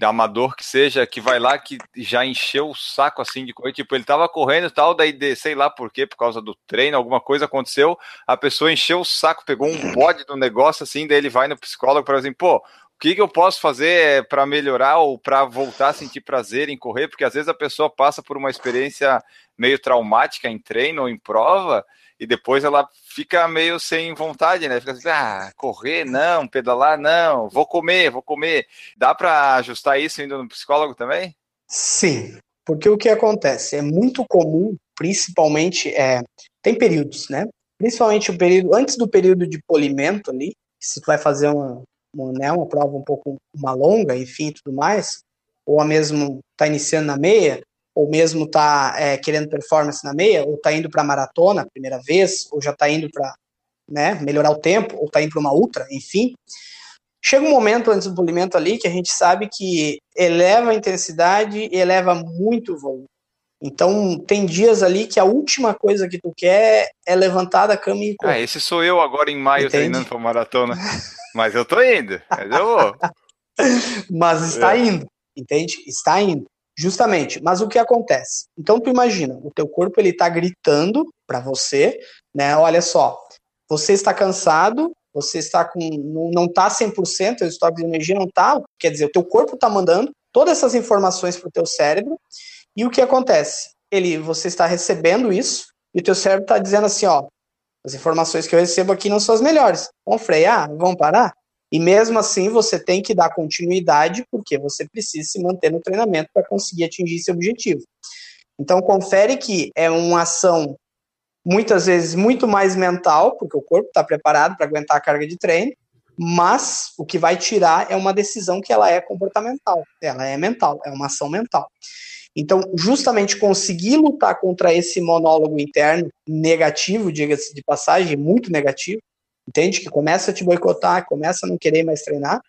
amador que seja, que vai lá que já encheu o saco assim de correr, tipo, ele tava correndo e tal, daí de, sei lá por quê, por causa do treino, alguma coisa aconteceu, a pessoa encheu o saco, pegou um bode do negócio assim, daí ele vai no psicólogo para assim, pô, o que, que eu posso fazer para melhorar ou para voltar a sentir prazer em correr? Porque às vezes a pessoa passa por uma experiência meio traumática em treino ou em prova e depois ela fica meio sem vontade, né? Fica assim, ah, correr não, pedalar não, vou comer, vou comer. Dá para ajustar isso indo no psicólogo também?
Sim, porque o que acontece é muito comum, principalmente é, tem períodos, né? Principalmente o período antes do período de polimento ali, se tu vai fazer uma, uma, né, uma prova um pouco uma longa, enfim, tudo mais, ou mesmo tá iniciando na meia, ou mesmo está é, querendo performance na meia, ou está indo para maratona primeira vez, ou já está indo para né, melhorar o tempo, ou está indo para uma ultra, enfim. Chega um momento antes do polimento ali que a gente sabe que eleva a intensidade e eleva muito o volume. Então, tem dias ali que a última coisa que tu quer é levantar da cama e
correr. Ah, esse sou eu agora em maio Entende? treinando para maratona. mas eu tô indo, mas eu vou.
mas está é. indo, entende? Está indo. Justamente, mas o que acontece? Então tu imagina, o teu corpo ele tá gritando para você, né? Olha só, você está cansado, você está com não, não tá 100%, o estoque de energia não tá, quer dizer, o teu corpo tá mandando todas essas informações pro teu cérebro. E o que acontece? Ele você está recebendo isso e o teu cérebro está dizendo assim, ó, as informações que eu recebo aqui não são as melhores. Vamos frear? Vamos parar? E mesmo assim, você tem que dar continuidade, porque você precisa se manter no treinamento para conseguir atingir esse objetivo. Então, confere que é uma ação, muitas vezes, muito mais mental, porque o corpo está preparado para aguentar a carga de treino, mas o que vai tirar é uma decisão que ela é comportamental, ela é mental, é uma ação mental. Então, justamente conseguir lutar contra esse monólogo interno negativo, diga-se de passagem, muito negativo, entende? Que começa a te boicotar, começa a não querer mais treinar.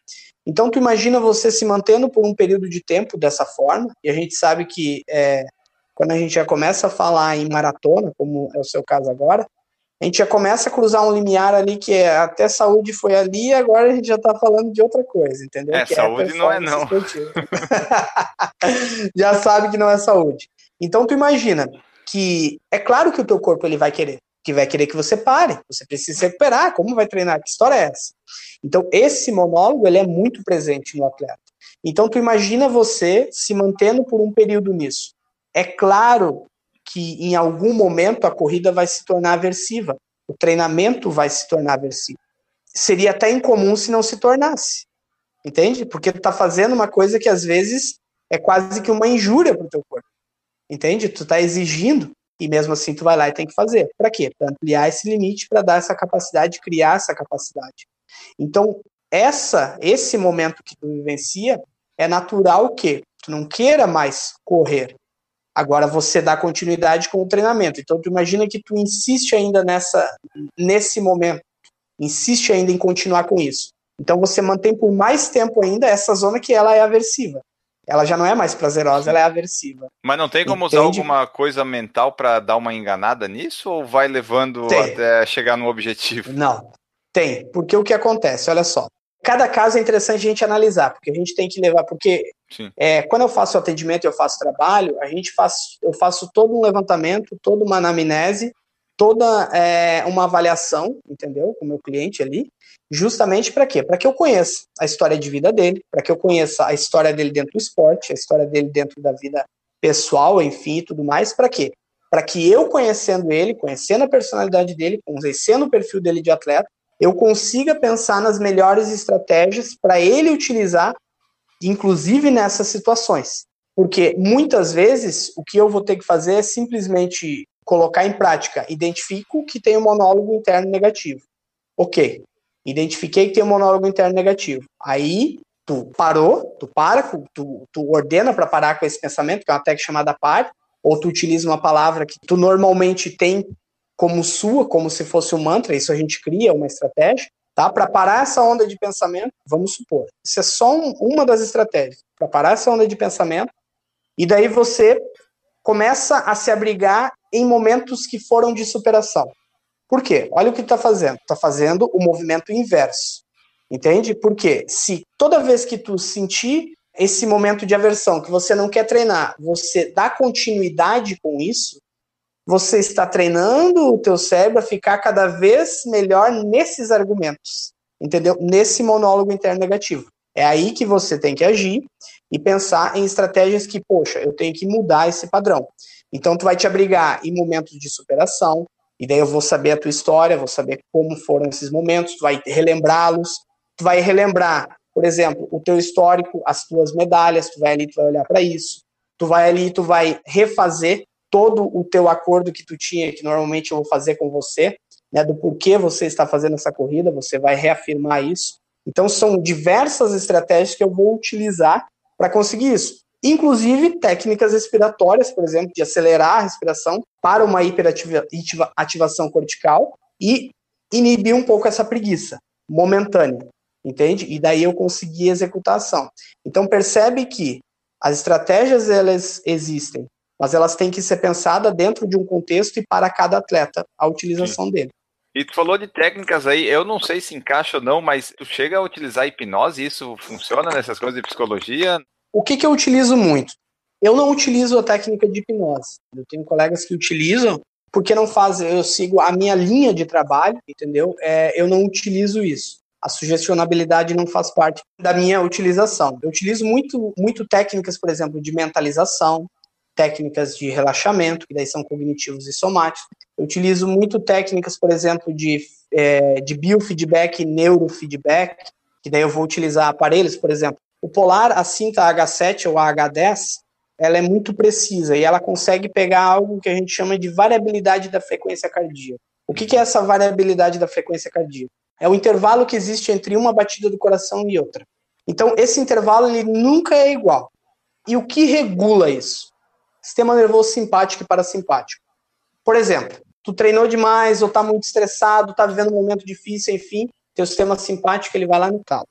Então, tu imagina você se mantendo por um período de tempo dessa forma, e a gente sabe que é, quando a gente já começa a falar em maratona, como é o seu caso agora, a gente já começa a cruzar um limiar ali que é até saúde foi ali, e agora a gente já tá falando de outra coisa, entendeu?
É,
que
é saúde é não é não.
já sabe que não é saúde. Então tu imagina que é claro que o teu corpo ele vai querer que vai querer que você pare, você precisa se recuperar, como vai treinar? Que história é essa? Então, esse monólogo, ele é muito presente no atleta. Então, tu imagina você se mantendo por um período nisso. É claro que em algum momento a corrida vai se tornar aversiva, o treinamento vai se tornar aversivo. Seria até incomum se não se tornasse, entende? Porque tu tá fazendo uma coisa que às vezes é quase que uma injúria para o teu corpo, entende? Tu tá exigindo e mesmo assim tu vai lá e tem que fazer. Para quê? Para ampliar esse limite, para dar essa capacidade, criar essa capacidade. Então, essa, esse momento que tu vivencia, é natural que tu não queira mais correr. Agora você dá continuidade com o treinamento. Então tu imagina que tu insiste ainda nessa nesse momento, insiste ainda em continuar com isso. Então você mantém por mais tempo ainda essa zona que ela é aversiva ela já não é mais prazerosa, ela é aversiva.
Mas não tem como Entende? usar alguma coisa mental para dar uma enganada nisso ou vai levando tem. até chegar no objetivo?
Não, tem, porque o que acontece, olha só, cada caso é interessante a gente analisar, porque a gente tem que levar, porque é, quando eu faço atendimento e eu faço trabalho, a gente faz, eu faço todo um levantamento, toda uma anamnese, toda é, uma avaliação, entendeu, com o meu cliente ali, Justamente para quê? Para que eu conheça a história de vida dele, para que eu conheça a história dele dentro do esporte, a história dele dentro da vida pessoal, enfim, tudo mais. Para quê? Para que eu conhecendo ele, conhecendo a personalidade dele, conhecendo o perfil dele de atleta, eu consiga pensar nas melhores estratégias para ele utilizar, inclusive nessas situações. Porque muitas vezes o que eu vou ter que fazer é simplesmente colocar em prática. Identifico que tem um monólogo interno negativo. Ok. Identifiquei que tem um monólogo interno negativo. Aí tu parou, tu para, tu, tu ordena para parar com esse pensamento, que é uma técnica chamada par, ou tu utiliza uma palavra que tu normalmente tem como sua, como se fosse um mantra, isso a gente cria uma estratégia, tá? Para parar essa onda de pensamento, vamos supor, isso é só um, uma das estratégias, para parar essa onda de pensamento, e daí você começa a se abrigar em momentos que foram de superação. Por quê? Olha o que está fazendo. Está fazendo o movimento inverso. Entende? Porque se toda vez que tu sentir esse momento de aversão que você não quer treinar, você dá continuidade com isso, você está treinando o teu cérebro a ficar cada vez melhor nesses argumentos, entendeu? Nesse monólogo interno negativo. É aí que você tem que agir e pensar em estratégias que, poxa, eu tenho que mudar esse padrão. Então, tu vai te abrigar em momentos de superação, e daí eu vou saber a tua história, vou saber como foram esses momentos, tu vai relembrá-los, tu vai relembrar, por exemplo, o teu histórico, as tuas medalhas, tu vai ali, tu vai olhar para isso, tu vai ali, tu vai refazer todo o teu acordo que tu tinha, que normalmente eu vou fazer com você, né, do porquê você está fazendo essa corrida, você vai reafirmar isso. Então são diversas estratégias que eu vou utilizar para conseguir isso. Inclusive técnicas respiratórias, por exemplo, de acelerar a respiração para uma hiperativação cortical e inibir um pouco essa preguiça momentânea entende? E daí eu consegui executar a ação. Então percebe que as estratégias elas existem, mas elas têm que ser pensadas dentro de um contexto e para cada atleta a utilização Sim. dele.
E tu falou de técnicas aí, eu não sei se encaixa ou não, mas tu chega a utilizar hipnose, isso funciona nessas coisas de psicologia?
O que, que eu utilizo muito? Eu não utilizo a técnica de hipnose. Eu tenho colegas que utilizam, porque não fazem, eu sigo a minha linha de trabalho, entendeu? É, eu não utilizo isso a sugestionabilidade não faz parte da minha utilização. Eu utilizo muito, muito técnicas, por exemplo, de mentalização, técnicas de relaxamento, que daí são cognitivos e somáticos. Eu utilizo muito técnicas, por exemplo, de, é, de biofeedback e neurofeedback, que daí eu vou utilizar aparelhos, por exemplo, o Polar, a cinta H7 ou a H10, ela é muito precisa e ela consegue pegar algo que a gente chama de variabilidade da frequência cardíaca. O que, que é essa variabilidade da frequência cardíaca? É o intervalo que existe entre uma batida do coração e outra. Então, esse intervalo ele nunca é igual. E o que regula isso? Sistema nervoso simpático e parasimpático. Por exemplo, tu treinou demais ou tá muito estressado, tá vivendo um momento difícil, enfim, teu sistema simpático ele vai lá no talo.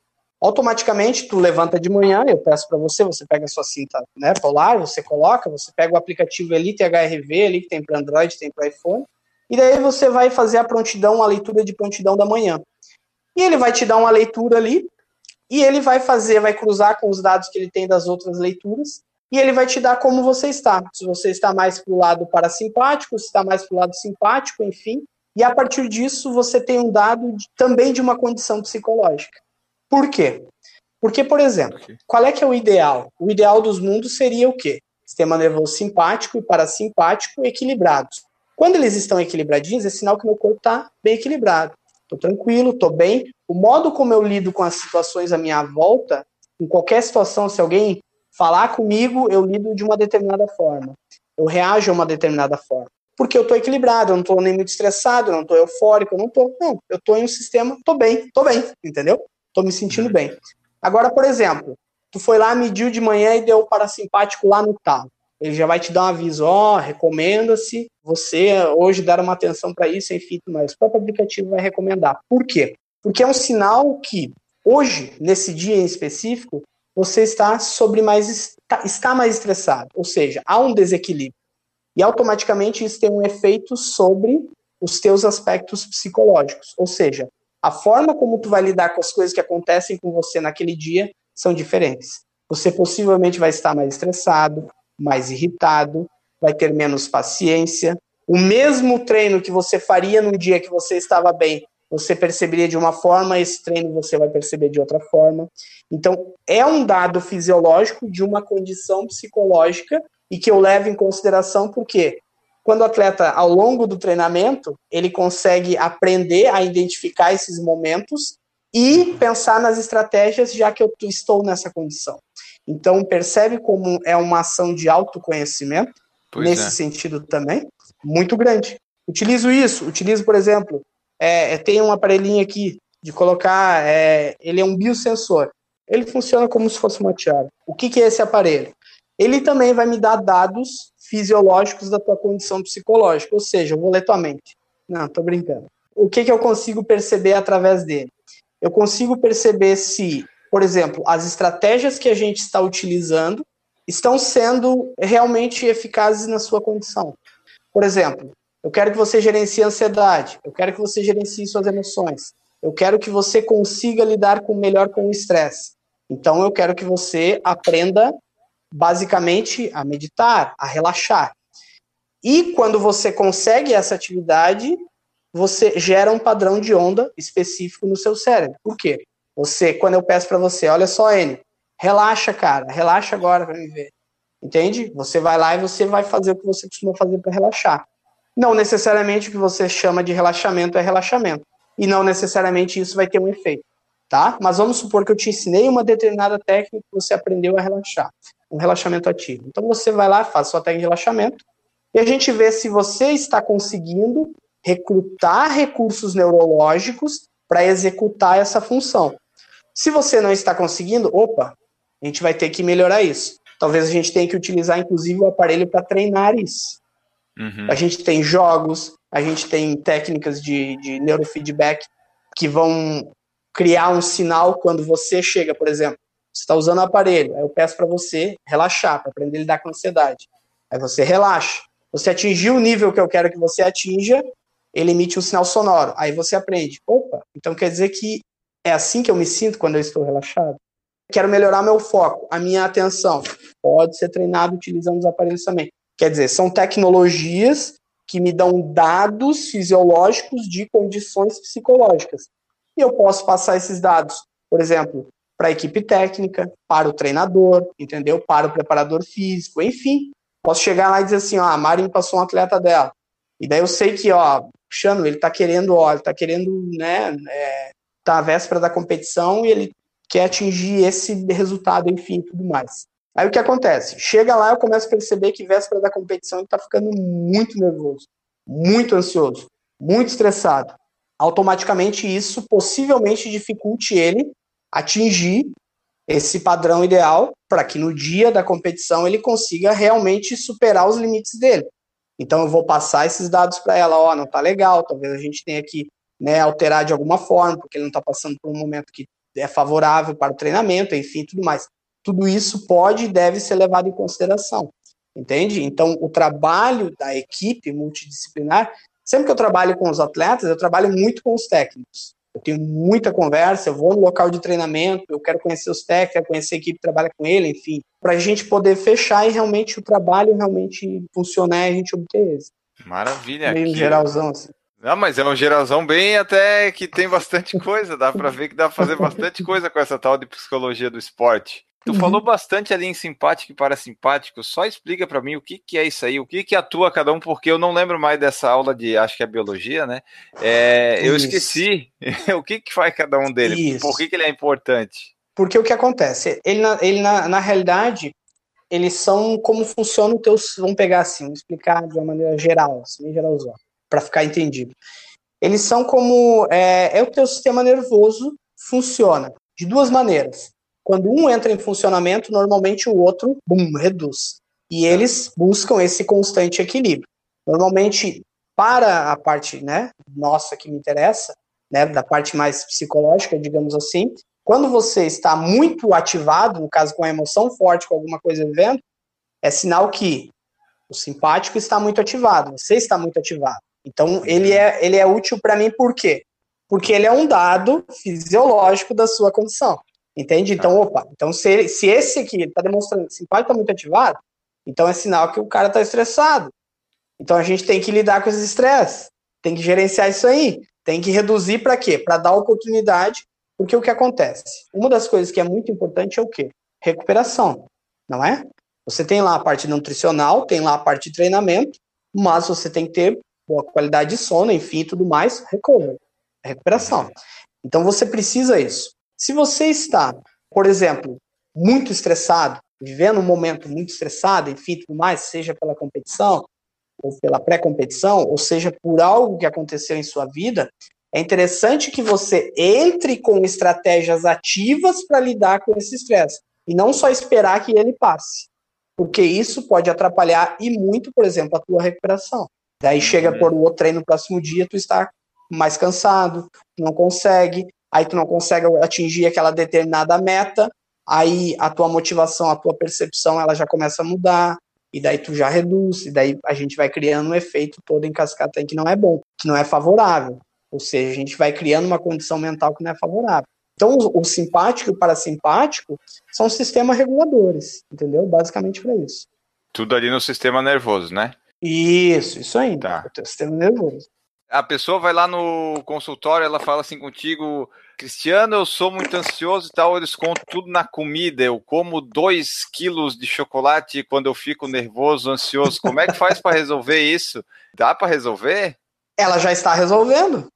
Automaticamente, tu levanta de manhã, eu peço para você, você pega a sua cinta né, polar, você coloca, você pega o aplicativo Elite HRV ali que tem para Android, tem para iPhone, e daí você vai fazer a prontidão, a leitura de prontidão da manhã. E ele vai te dar uma leitura ali, e ele vai fazer, vai cruzar com os dados que ele tem das outras leituras, e ele vai te dar como você está. Se você está mais para o lado parasimpático, se está mais para o lado simpático, enfim. E a partir disso, você tem um dado de, também de uma condição psicológica. Por quê? Porque, por exemplo, qual é que é o ideal? O ideal dos mundos seria o quê? Sistema nervoso simpático e parasimpático equilibrados. Quando eles estão equilibradinhos, é sinal que meu corpo está bem equilibrado. Estou tranquilo, estou bem. O modo como eu lido com as situações à minha volta, em qualquer situação, se alguém falar comigo, eu lido de uma determinada forma. Eu reajo a uma determinada forma. Porque eu estou equilibrado, eu não estou nem muito estressado, eu não estou eufórico, eu não estou. Não, eu estou em um sistema, estou bem, estou bem, entendeu? Estou me sentindo bem. Agora, por exemplo, tu foi lá, mediu de manhã e deu parasimpático lá no talo ele já vai te dar um aviso, ó, oh, recomenda-se você hoje dar uma atenção para isso, enfim, mas o próprio aplicativo vai recomendar. Por quê? Porque é um sinal que hoje, nesse dia em específico, você está sobre mais está mais estressado, ou seja, há um desequilíbrio. E automaticamente isso tem um efeito sobre os teus aspectos psicológicos, ou seja, a forma como tu vai lidar com as coisas que acontecem com você naquele dia são diferentes. Você possivelmente vai estar mais estressado, mais irritado, vai ter menos paciência. O mesmo treino que você faria num dia que você estava bem, você perceberia de uma forma, esse treino você vai perceber de outra forma. Então, é um dado fisiológico de uma condição psicológica e que eu levo em consideração porque quando o atleta, ao longo do treinamento, ele consegue aprender a identificar esses momentos e pensar nas estratégias, já que eu estou nessa condição. Então, percebe como é uma ação de autoconhecimento, pois nesse é. sentido também, muito grande. Utilizo isso, utilizo, por exemplo, é, é, tem um aparelhinho aqui de colocar, é, ele é um biosensor. Ele funciona como se fosse uma tiara. O que, que é esse aparelho? Ele também vai me dar dados fisiológicos da tua condição psicológica, ou seja, eu vou ler tua mente. Não, tô brincando. O que, que eu consigo perceber através dele? Eu consigo perceber se, por exemplo, as estratégias que a gente está utilizando estão sendo realmente eficazes na sua condição. Por exemplo, eu quero que você gerencie a ansiedade, eu quero que você gerencie suas emoções, eu quero que você consiga lidar com melhor com o estresse. Então eu quero que você aprenda basicamente a meditar, a relaxar. E quando você consegue essa atividade, você gera um padrão de onda específico no seu cérebro. Por quê? Você, quando eu peço para você, olha só, N, relaxa, cara, relaxa agora para me ver. Entende? Você vai lá e você vai fazer o que você costuma fazer para relaxar. Não necessariamente o que você chama de relaxamento é relaxamento. E não necessariamente isso vai ter um efeito, tá? Mas vamos supor que eu te ensinei uma determinada técnica que você aprendeu a relaxar um relaxamento ativo. Então você vai lá, faz sua técnica de relaxamento e a gente vê se você está conseguindo recrutar recursos neurológicos para executar essa função. Se você não está conseguindo, opa, a gente vai ter que melhorar isso. Talvez a gente tenha que utilizar, inclusive, o aparelho para treinar isso. Uhum. A gente tem jogos, a gente tem técnicas de, de neurofeedback que vão criar um sinal quando você chega, por exemplo, você está usando o aparelho, aí eu peço para você relaxar, para aprender a lidar com a ansiedade. Aí você relaxa. Você atingiu o nível que eu quero que você atinja, ele emite um sinal sonoro. Aí você aprende. Opa, então quer dizer que é assim que eu me sinto quando eu estou relaxado? Quero melhorar meu foco, a minha atenção. Pode ser treinado utilizando os aparelhos também. Quer dizer, são tecnologias que me dão dados fisiológicos de condições psicológicas. E eu posso passar esses dados, por exemplo, para a equipe técnica, para o treinador, entendeu? Para o preparador físico, enfim. Posso chegar lá e dizer assim, ó, a Mari passou um atleta dela. E daí eu sei que, ó, Xano, ele tá querendo, ó, ele tá querendo, né, é, tá à véspera da competição e ele quer atingir esse resultado, enfim, tudo mais. Aí o que acontece? Chega lá, eu começo a perceber que véspera da competição ele tá ficando muito nervoso, muito ansioso, muito estressado. Automaticamente isso possivelmente dificulte ele atingir esse padrão ideal para que no dia da competição ele consiga realmente superar os limites dele. Então eu vou passar esses dados para ela, ó, oh, não tá legal, talvez a gente tenha que né, alterar de alguma forma, porque ele não está passando por um momento que é favorável para o treinamento, enfim, tudo mais. Tudo isso pode e deve ser levado em consideração, entende? Então o trabalho da equipe multidisciplinar, sempre que eu trabalho com os atletas, eu trabalho muito com os técnicos eu tenho muita conversa, eu vou no local de treinamento, eu quero conhecer os técnicos, quero conhecer a equipe que trabalha com ele, enfim, para a gente poder fechar e realmente o trabalho realmente funcionar e a gente obter êxito.
Maravilha.
Meio aqui. geralzão, assim.
Não, mas é um geralzão bem até que tem bastante coisa, dá para ver que dá para fazer bastante coisa com essa tal de psicologia do esporte. Tu uhum. falou bastante ali em simpático e parasimpático. Só explica para mim o que, que é isso aí, o que, que atua cada um, porque eu não lembro mais dessa aula de, acho que é biologia, né? É, eu esqueci o que, que faz cada um deles, isso. por que, que ele é importante.
Porque o que acontece? Ele, na, ele na, na realidade, eles são como funciona o teu. Vamos pegar assim, explicar de uma maneira geral, assim, geralzão, para ficar entendido. Eles são como. É, é o teu sistema nervoso funciona de duas maneiras quando um entra em funcionamento, normalmente o outro, bum, reduz. E eles buscam esse constante equilíbrio. Normalmente, para a parte né, nossa que me interessa, né, da parte mais psicológica, digamos assim, quando você está muito ativado, no caso com a emoção forte, com alguma coisa vivendo, é sinal que o simpático está muito ativado, você está muito ativado. Então, ele é, ele é útil para mim por quê? Porque ele é um dado fisiológico da sua condição. Entende? Então, tá. opa, então se, se esse aqui está demonstrando que esse pai está muito ativado, então é sinal que o cara está estressado. Então a gente tem que lidar com esse estresse, tem que gerenciar isso aí, tem que reduzir para quê? Para dar oportunidade, porque o que acontece? Uma das coisas que é muito importante é o quê? Recuperação, não é? Você tem lá a parte nutricional, tem lá a parte de treinamento, mas você tem que ter boa qualidade de sono, enfim, tudo mais, recovery, recuperação. Então você precisa isso. Se você está, por exemplo, muito estressado, vivendo um momento muito estressado, enfim, tudo mais, seja pela competição, ou pela pré-competição, ou seja por algo que aconteceu em sua vida, é interessante que você entre com estratégias ativas para lidar com esse estresse e não só esperar que ele passe, porque isso pode atrapalhar e muito, por exemplo, a tua recuperação. Daí chega uhum. por o outro treino no próximo dia, tu está mais cansado, não consegue, aí tu não consegue atingir aquela determinada meta, aí a tua motivação, a tua percepção, ela já começa a mudar, e daí tu já reduz, e daí a gente vai criando um efeito todo em cascata que não é bom, que não é favorável. Ou seja, a gente vai criando uma condição mental que não é favorável. Então, o, simpático e o parasimpático são sistemas reguladores, entendeu? Basicamente para isso.
Tudo ali no sistema nervoso, né?
Isso, isso aí. Tá. O teu sistema nervoso.
A pessoa vai lá no consultório, ela fala assim contigo, Cristiano, eu sou muito ansioso e tal, eles contam tudo na comida. Eu como dois quilos de chocolate quando eu fico nervoso, ansioso. Como é que faz para resolver isso? Dá para resolver?
Ela já está resolvendo.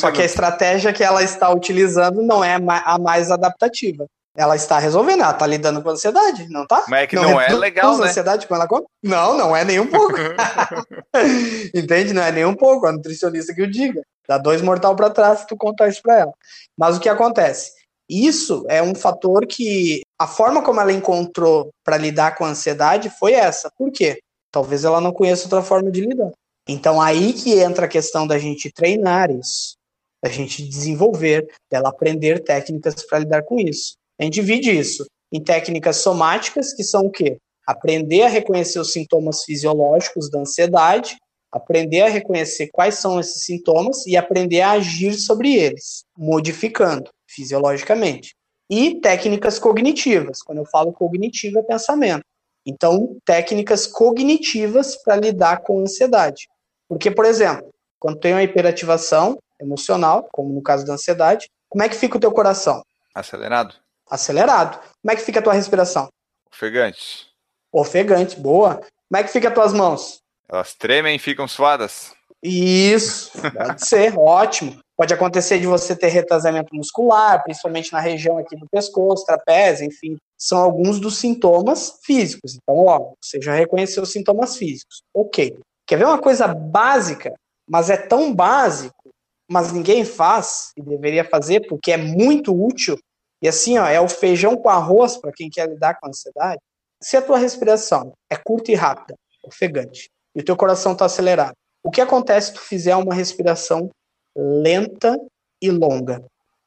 Só que a estratégia que ela está utilizando não é a mais adaptativa. Ela está resolvendo, ela está lidando com a ansiedade, não tá?
Mas é que não, não é legal, né?
ansiedade quando ela? Não, não é nem um pouco. Entende? Não é nem um pouco, a nutricionista que o diga. Dá dois mortal para trás se tu contar isso para ela. Mas o que acontece? Isso é um fator que a forma como ela encontrou para lidar com a ansiedade foi essa. Por quê? Talvez ela não conheça outra forma de lidar. Então aí que entra a questão da gente treinar isso, da gente desenvolver, dela aprender técnicas para lidar com isso. A gente divide isso em técnicas somáticas, que são o quê? Aprender a reconhecer os sintomas fisiológicos da ansiedade, aprender a reconhecer quais são esses sintomas e aprender a agir sobre eles, modificando fisiologicamente. E técnicas cognitivas. Quando eu falo cognitivo, é pensamento. Então, técnicas cognitivas para lidar com a ansiedade. Porque, por exemplo, quando tem uma hiperativação emocional, como no caso da ansiedade, como é que fica o teu coração?
Acelerado.
Acelerado. Como é que fica a tua respiração?
Ofegante.
Ofegante, boa. Como é que fica as tuas mãos?
Elas tremem e ficam suadas.
Isso, pode ser, ótimo. Pode acontecer de você ter retrasamento muscular, principalmente na região aqui do pescoço, trapézio, enfim. São alguns dos sintomas físicos. Então, ó, você já reconheceu os sintomas físicos. Ok. Quer ver uma coisa básica, mas é tão básico, mas ninguém faz e deveria fazer porque é muito útil. E assim, ó, é o feijão com arroz para quem quer lidar com a ansiedade. Se a tua respiração é curta e rápida, ofegante, e o teu coração está acelerado, o que acontece se tu fizer uma respiração lenta e longa?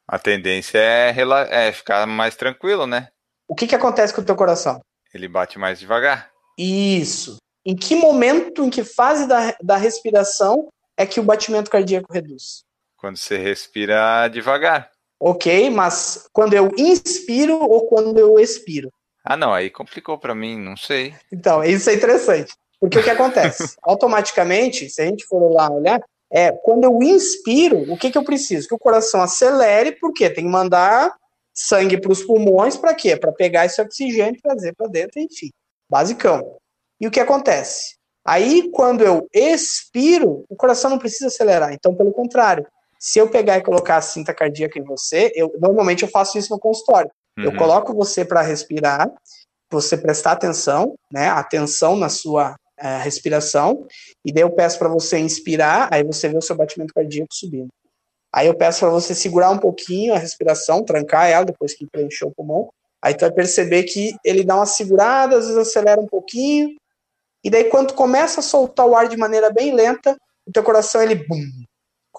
A tendência é, é ficar mais tranquilo, né?
O que, que acontece com o teu coração?
Ele bate mais devagar.
Isso. Em que momento, em que fase da, da respiração é que o batimento cardíaco reduz?
Quando você respira devagar.
Ok, mas quando eu inspiro ou quando eu expiro?
Ah, não, aí complicou para mim, não sei.
Então, isso é interessante. Porque o que acontece? Automaticamente, se a gente for lá olhar, é quando eu inspiro, o que, que eu preciso? Que o coração acelere, porque tem que mandar sangue para os pulmões, para quê? Para pegar esse oxigênio e trazer para dentro, enfim. Basicão. E o que acontece? Aí, quando eu expiro, o coração não precisa acelerar. Então, pelo contrário, se eu pegar e colocar a cinta cardíaca em você, eu normalmente eu faço isso no consultório. Uhum. Eu coloco você para respirar, você prestar atenção, né? Atenção na sua é, respiração, e daí eu peço para você inspirar, aí você vê o seu batimento cardíaco subindo. Aí eu peço para você segurar um pouquinho a respiração, trancar ela depois que preencheu o pulmão. Aí tu vai perceber que ele dá uma segurada, às vezes acelera um pouquinho, e daí, quando começa a soltar o ar de maneira bem lenta, o teu coração ele bum,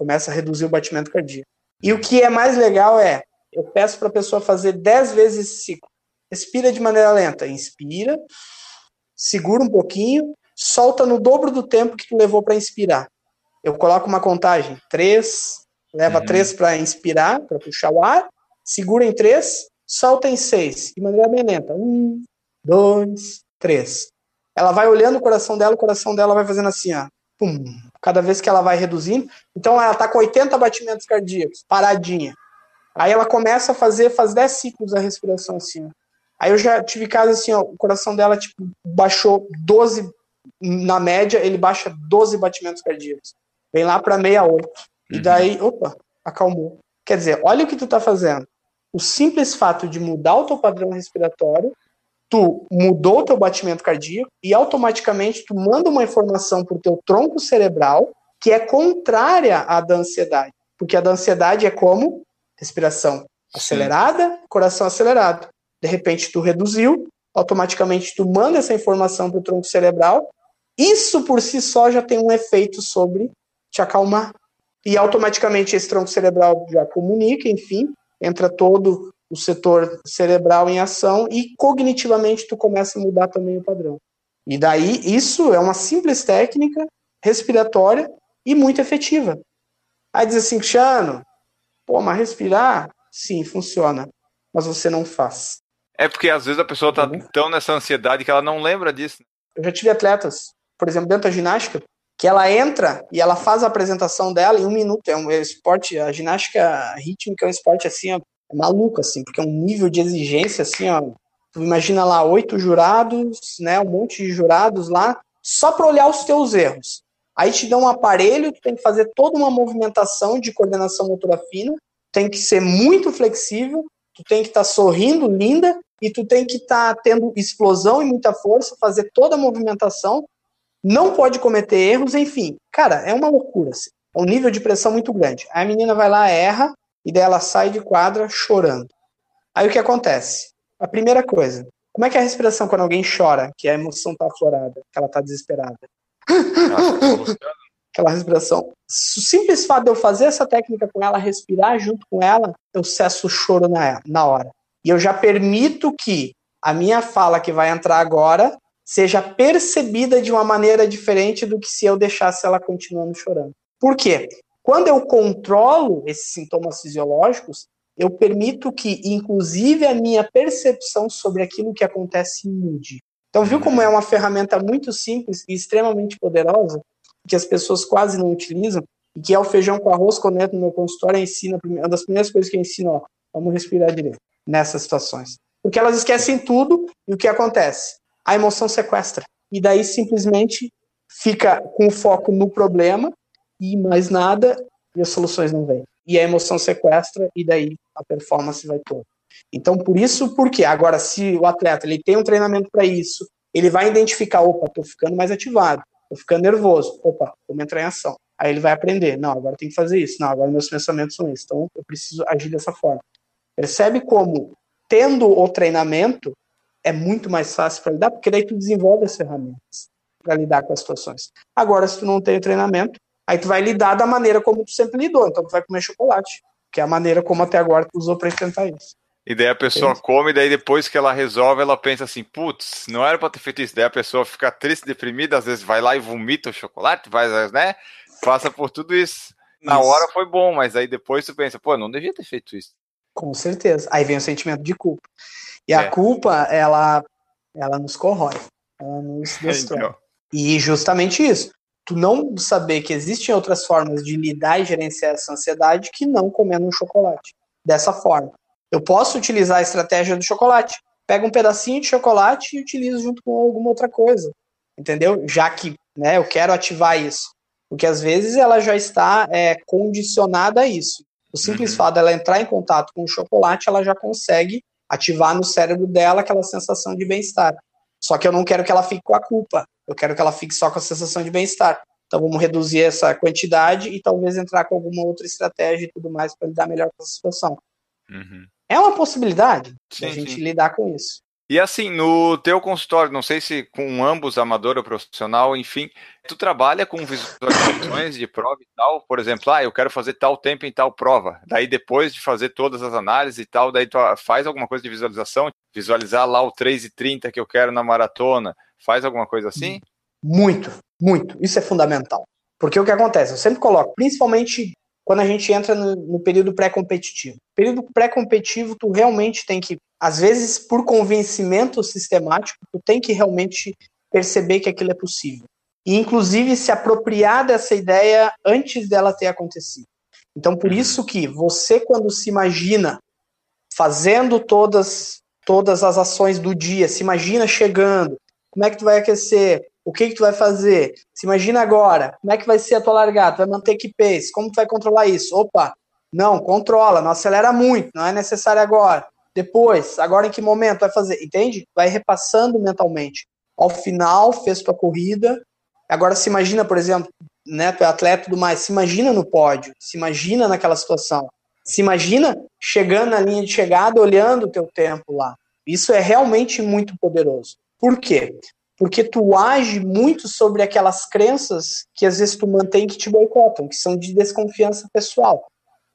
começa a reduzir o batimento cardíaco. E o que é mais legal é, eu peço para a pessoa fazer 10 vezes esse ciclo. Respira de maneira lenta, inspira, segura um pouquinho, solta no dobro do tempo que tu levou para inspirar. Eu coloco uma contagem, 3, leva 3 uhum. para inspirar, para puxar o ar, segura em 3, solta em 6, de maneira bem lenta. 1, 2, 3 ela vai olhando o coração dela, o coração dela vai fazendo assim, ó. Pum, cada vez que ela vai reduzindo. Então ela tá com 80 batimentos cardíacos, paradinha. Aí ela começa a fazer, faz 10 ciclos da respiração assim. Ó. Aí eu já tive casos assim, ó, o coração dela tipo baixou 12 na média, ele baixa 12 batimentos cardíacos. Vem lá para 68. E uhum. daí, opa, acalmou. Quer dizer, olha o que tu tá fazendo. O simples fato de mudar o teu padrão respiratório, tu mudou o teu batimento cardíaco e automaticamente tu manda uma informação pro teu tronco cerebral que é contrária à da ansiedade. Porque a da ansiedade é como respiração acelerada, Sim. coração acelerado. De repente tu reduziu, automaticamente tu manda essa informação para o tronco cerebral. Isso por si só já tem um efeito sobre te acalmar. E automaticamente esse tronco cerebral já comunica, enfim, entra todo o setor cerebral em ação e cognitivamente tu começa a mudar também o padrão. E daí isso é uma simples técnica respiratória e muito efetiva. Aí diz assim, Cristiano, pô, mas respirar, sim, funciona, mas você não faz.
É porque às vezes a pessoa está uhum. tão nessa ansiedade que ela não lembra disso.
Eu já tive atletas, por exemplo, dentro da ginástica, que ela entra e ela faz a apresentação dela em um minuto. É um esporte, a ginástica rítmica é um esporte assim, ó, é maluco, assim, porque é um nível de exigência assim, ó. Tu imagina lá oito jurados, né, um monte de jurados lá, só para olhar os teus erros. Aí te dão um aparelho, tu tem que fazer toda uma movimentação de coordenação motora fina, tem que ser muito flexível, tu tem que estar tá sorrindo, linda, e tu tem que estar tá tendo explosão e muita força, fazer toda a movimentação, não pode cometer erros, enfim. Cara, é uma loucura. Assim. É um nível de pressão muito grande. Aí a menina vai lá, erra, e daí ela sai de quadra chorando. Aí o que acontece? A primeira coisa, como é que é a respiração quando alguém chora, que a emoção tá aflorada, que ela tá desesperada? Aquela respiração. O simples fato de eu fazer essa técnica com ela, respirar junto com ela, eu cesso o choro na, na hora. E eu já permito que a minha fala que vai entrar agora seja percebida de uma maneira diferente do que se eu deixasse ela continuando chorando. Por quê? Quando eu controlo esses sintomas fisiológicos, eu permito que, inclusive, a minha percepção sobre aquilo que acontece mude. Então, viu como é uma ferramenta muito simples e extremamente poderosa, que as pessoas quase não utilizam, e que é o feijão com arroz, quando eu entro no meu consultório, ensina, uma das primeiras coisas que eu ensino, ó, vamos respirar direito nessas situações. Porque elas esquecem tudo e o que acontece? A emoção sequestra. E daí simplesmente fica com foco no problema e mais nada e as soluções não vêm. E a emoção sequestra e daí a performance vai toda. Então, por isso, por quê? Agora, se o atleta ele tem um treinamento para isso, ele vai identificar, opa, estou ficando mais ativado, estou ficando nervoso, opa, vamos entrar em ação. Aí ele vai aprender, não, agora tem que fazer isso, não, agora meus pensamentos são esses, então eu preciso agir dessa forma. Percebe como, tendo o treinamento, é muito mais fácil para lidar, porque daí tu desenvolve as ferramentas para lidar com as situações. Agora, se tu não tem o treinamento, aí tu vai lidar da maneira como tu sempre lidou. Então tu vai comer chocolate, que é a maneira como até agora tu usou para enfrentar isso.
E daí a pessoa Entendi. come, e daí depois que ela resolve, ela pensa assim, putz, não era para ter feito isso. Daí a pessoa fica triste, deprimida, às vezes vai lá e vomita o chocolate, vai, né? Passa por tudo isso. Na isso. hora foi bom, mas aí depois tu pensa, pô, não devia ter feito isso.
Com certeza. Aí vem o sentimento de culpa. E é. a culpa, ela, ela nos corrói, ela nos destrói. Então. E justamente isso. Tu não saber que existem outras formas de lidar e gerenciar essa ansiedade que não comendo um chocolate. Dessa forma. Eu posso utilizar a estratégia do chocolate. Pego um pedacinho de chocolate e utilizo junto com alguma outra coisa. Entendeu? Já que né, eu quero ativar isso. Porque às vezes ela já está é, condicionada a isso. O simples uhum. fato dela entrar em contato com o chocolate, ela já consegue ativar no cérebro dela aquela sensação de bem-estar. Só que eu não quero que ela fique com a culpa. Eu quero que ela fique só com a sensação de bem-estar. Então vamos reduzir essa quantidade e talvez entrar com alguma outra estratégia e tudo mais para lidar melhor com essa situação. Uhum. É uma possibilidade sim, a gente sim. lidar com isso.
E assim, no teu consultório, não sei se com ambos, amador ou profissional, enfim, tu trabalha com visualizações de prova e tal, por exemplo, ah, eu quero fazer tal tempo em tal prova. Daí depois de fazer todas as análises e tal, daí tu faz alguma coisa de visualização, visualizar lá o 3,30 que eu quero na maratona, faz alguma coisa assim?
Muito, muito. Isso é fundamental. Porque o que acontece? Eu sempre coloco, principalmente quando a gente entra no, no período pré-competitivo. Período pré-competitivo, tu realmente tem que às vezes, por convencimento sistemático, tu tem que realmente perceber que aquilo é possível. E, inclusive, se apropriar dessa ideia antes dela ter acontecido. Então, por isso que você, quando se imagina fazendo todas, todas as ações do dia, se imagina chegando, como é que tu vai aquecer? o que, que tu vai fazer? Se imagina agora, como é que vai ser a tua largada? Tu vai manter que pace? Como tu vai controlar isso? Opa, não, controla, não acelera muito, não é necessário agora. Depois, agora em que momento vai fazer? Entende? Vai repassando mentalmente. Ao final, fez tua corrida. Agora se imagina, por exemplo, né, tu é atleta e tudo mais, se imagina no pódio, se imagina naquela situação. Se imagina chegando na linha de chegada, olhando o teu tempo lá. Isso é realmente muito poderoso. Por quê? Porque tu age muito sobre aquelas crenças que às vezes tu mantém que te boicotam, que são de desconfiança pessoal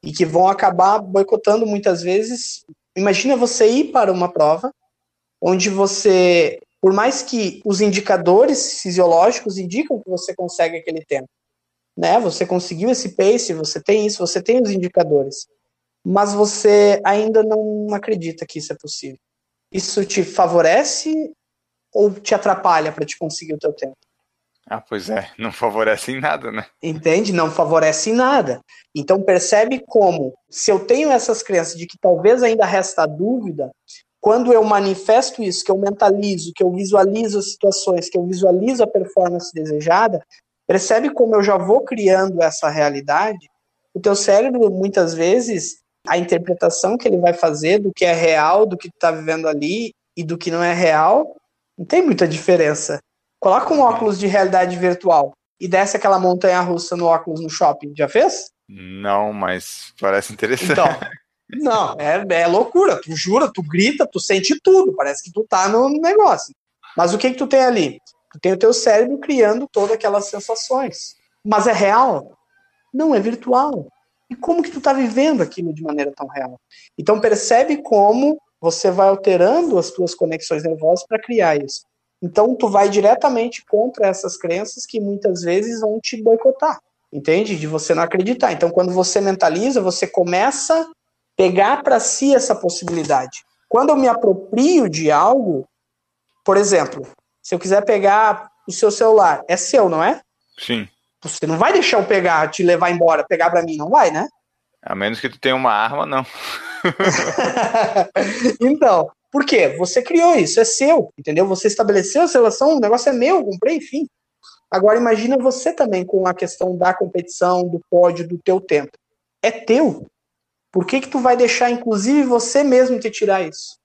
e que vão acabar boicotando muitas vezes. Imagina você ir para uma prova onde você, por mais que os indicadores fisiológicos indicam que você consegue aquele tempo, né? Você conseguiu esse pace, você tem isso, você tem os indicadores, mas você ainda não acredita que isso é possível. Isso te favorece ou te atrapalha para te conseguir o teu tempo?
Ah, pois é, não favorece em nada, né?
Entende? Não favorece em nada. Então percebe como, se eu tenho essas crenças de que talvez ainda resta dúvida, quando eu manifesto isso, que eu mentalizo, que eu visualizo as situações, que eu visualizo a performance desejada, percebe como eu já vou criando essa realidade? O teu cérebro, muitas vezes, a interpretação que ele vai fazer do que é real, do que tu tá vivendo ali e do que não é real, não tem muita diferença. Coloca um óculos de realidade virtual e desce aquela montanha russa no óculos no shopping. Já fez?
Não, mas parece interessante.
Então, não, é, é loucura. Tu jura, tu grita, tu sente tudo. Parece que tu tá no negócio. Mas o que que tu tem ali? Tu tem o teu cérebro criando todas aquelas sensações. Mas é real? Não, é virtual. E como que tu tá vivendo aquilo de maneira tão real? Então percebe como você vai alterando as tuas conexões nervosas para criar isso. Então, tu vai diretamente contra essas crenças que muitas vezes vão te boicotar, entende? De você não acreditar. Então, quando você mentaliza, você começa a pegar para si essa possibilidade. Quando eu me aproprio de algo, por exemplo, se eu quiser pegar o seu celular, é seu, não é?
Sim.
Você não vai deixar eu pegar, te levar embora, pegar para mim, não vai, né?
A menos que tu tenha uma arma, não.
então, por quê? Você criou isso, é seu, entendeu? Você estabeleceu essa relação, o negócio é meu, comprei, enfim. Agora imagina você também com a questão da competição, do pódio, do teu tempo. É teu. Por que que tu vai deixar, inclusive, você mesmo te tirar isso?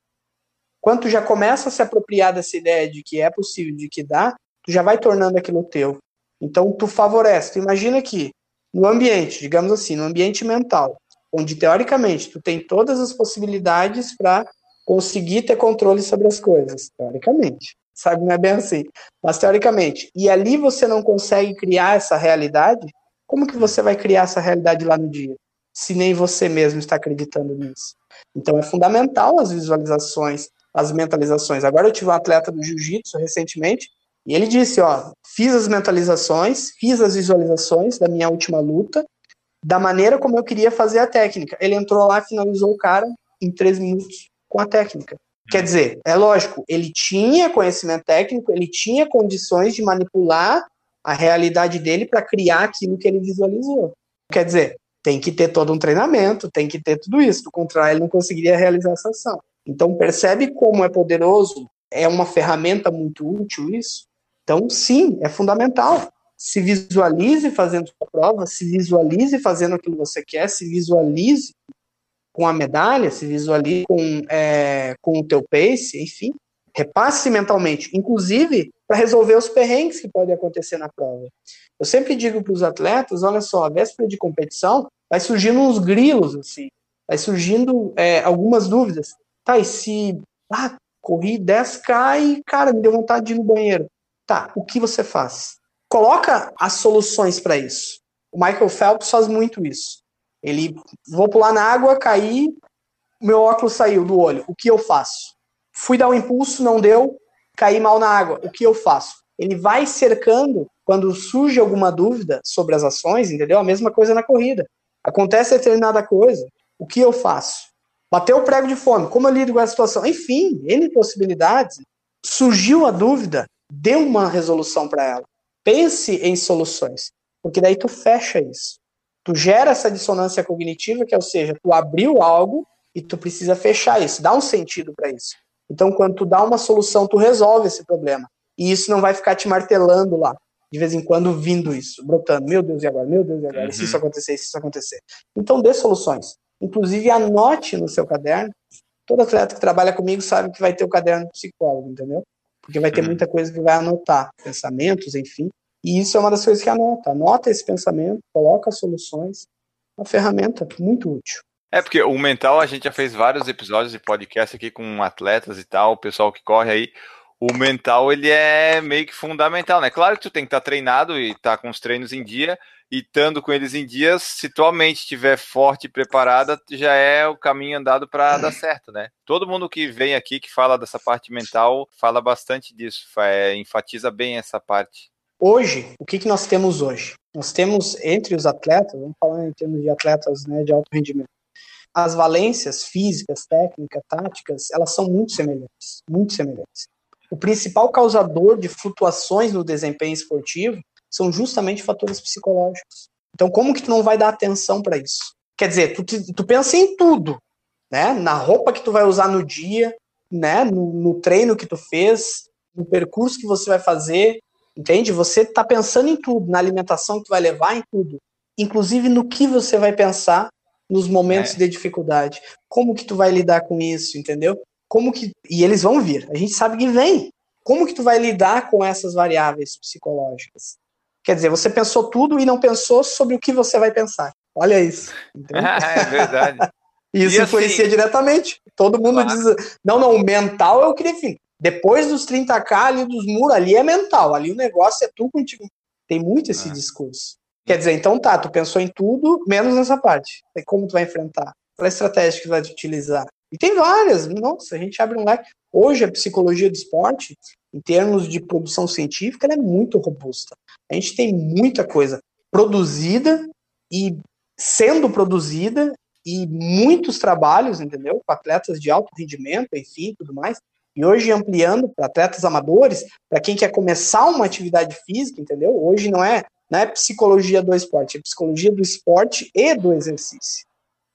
Quando tu já começa a se apropriar dessa ideia de que é possível, de que dá, tu já vai tornando aquilo teu. Então tu favorece. Tu imagina que no ambiente, digamos assim, no ambiente mental, onde teoricamente tu tem todas as possibilidades para conseguir ter controle sobre as coisas, teoricamente. Sabe, não é bem assim. Mas teoricamente, e ali você não consegue criar essa realidade, como que você vai criar essa realidade lá no dia? Se nem você mesmo está acreditando nisso. Então é fundamental as visualizações, as mentalizações. Agora eu tive um atleta do jiu-jitsu recentemente, e ele disse, ó, fiz as mentalizações, fiz as visualizações da minha última luta, da maneira como eu queria fazer a técnica. Ele entrou lá, finalizou o cara em três minutos com a técnica. Quer dizer, é lógico, ele tinha conhecimento técnico, ele tinha condições de manipular a realidade dele para criar aquilo que ele visualizou. Quer dizer, tem que ter todo um treinamento, tem que ter tudo isso, do contrário, ele não conseguiria realizar essa ação. Então, percebe como é poderoso, é uma ferramenta muito útil isso? Então, sim, é fundamental. Se visualize fazendo sua prova, se visualize fazendo aquilo que você quer, se visualize com a medalha, se visualize com, é, com o teu pace, enfim, repasse mentalmente, inclusive para resolver os perrengues que podem acontecer na prova. Eu sempre digo para os atletas, olha só, a véspera de competição vai surgindo uns grilos, assim, vai surgindo é, algumas dúvidas. Tá, e se ah, corri 10k e, cara, me deu vontade de ir no banheiro. Tá, o que você faz? Coloca as soluções para isso. O Michael Phelps faz muito isso. Ele, vou pular na água, caí, meu óculos saiu do olho. O que eu faço? Fui dar um impulso, não deu, caí mal na água. O que eu faço? Ele vai cercando quando surge alguma dúvida sobre as ações, entendeu? A mesma coisa na corrida. Acontece determinada coisa, o que eu faço? Bateu o prego de fome, como eu lido com essa situação? Enfim, N possibilidades. Surgiu a dúvida, dê uma resolução para ela. Pense em soluções, porque daí tu fecha isso tu gera essa dissonância cognitiva, que é, ou seja, tu abriu algo e tu precisa fechar isso, dá um sentido para isso. Então, quando tu dá uma solução, tu resolve esse problema. E isso não vai ficar te martelando lá, de vez em quando vindo isso, brotando. Meu Deus, e agora? Meu Deus, e agora? Uhum. Se isso acontecer, se isso acontecer. Então dê soluções. Inclusive anote no seu caderno. Todo atleta que trabalha comigo sabe que vai ter o caderno do psicólogo, entendeu? Porque vai ter uhum. muita coisa que vai anotar, pensamentos, enfim. E isso é uma das coisas que anota. Anota esse pensamento, coloca soluções. Uma ferramenta muito útil.
É, porque o mental, a gente já fez vários episódios de podcast aqui com atletas e tal, o pessoal que corre aí. O mental, ele é meio que fundamental, né? Claro que tu tem que estar tá treinado e estar tá com os treinos em dia, e estando com eles em dia, se tua mente estiver forte e preparada, já é o caminho andado para dar certo, né? Todo mundo que vem aqui que fala dessa parte mental fala bastante disso, é, enfatiza bem essa parte.
Hoje, o que, que nós temos hoje? Nós temos entre os atletas, vamos falar em termos de atletas né, de alto rendimento, as valências físicas, técnicas, táticas, elas são muito semelhantes, muito semelhantes. O principal causador de flutuações no desempenho esportivo são justamente fatores psicológicos. Então, como que tu não vai dar atenção para isso? Quer dizer, tu, tu pensa em tudo, né? Na roupa que tu vai usar no dia, né? No, no treino que tu fez, no percurso que você vai fazer, entende? Você está pensando em tudo, na alimentação que tu vai levar, em tudo. Inclusive no que você vai pensar nos momentos é. de dificuldade. Como que tu vai lidar com isso, entendeu? Como que e eles vão vir. A gente sabe que vem. Como que tu vai lidar com essas variáveis psicológicas? Quer dizer, você pensou tudo e não pensou sobre o que você vai pensar. Olha isso.
é verdade.
isso e influencia assim, diretamente. Todo mundo claro. diz, não, não, o mental é o que define. Depois dos 30k ali dos muros, ali é mental, ali o negócio é tu contigo. Tem muito esse ah. discurso. Quer dizer, então tá, tu pensou em tudo, menos nessa parte. É como tu vai enfrentar? Qual é a estratégia que tu vai utilizar? E tem várias, nossa, a gente abre um leque. Hoje a psicologia do esporte, em termos de produção científica, ela é muito robusta. A gente tem muita coisa produzida e sendo produzida e muitos trabalhos, entendeu? Com atletas de alto rendimento, enfim, tudo mais. E hoje ampliando para atletas amadores, para quem quer começar uma atividade física, entendeu? Hoje não é não é psicologia do esporte, é psicologia do esporte e do exercício.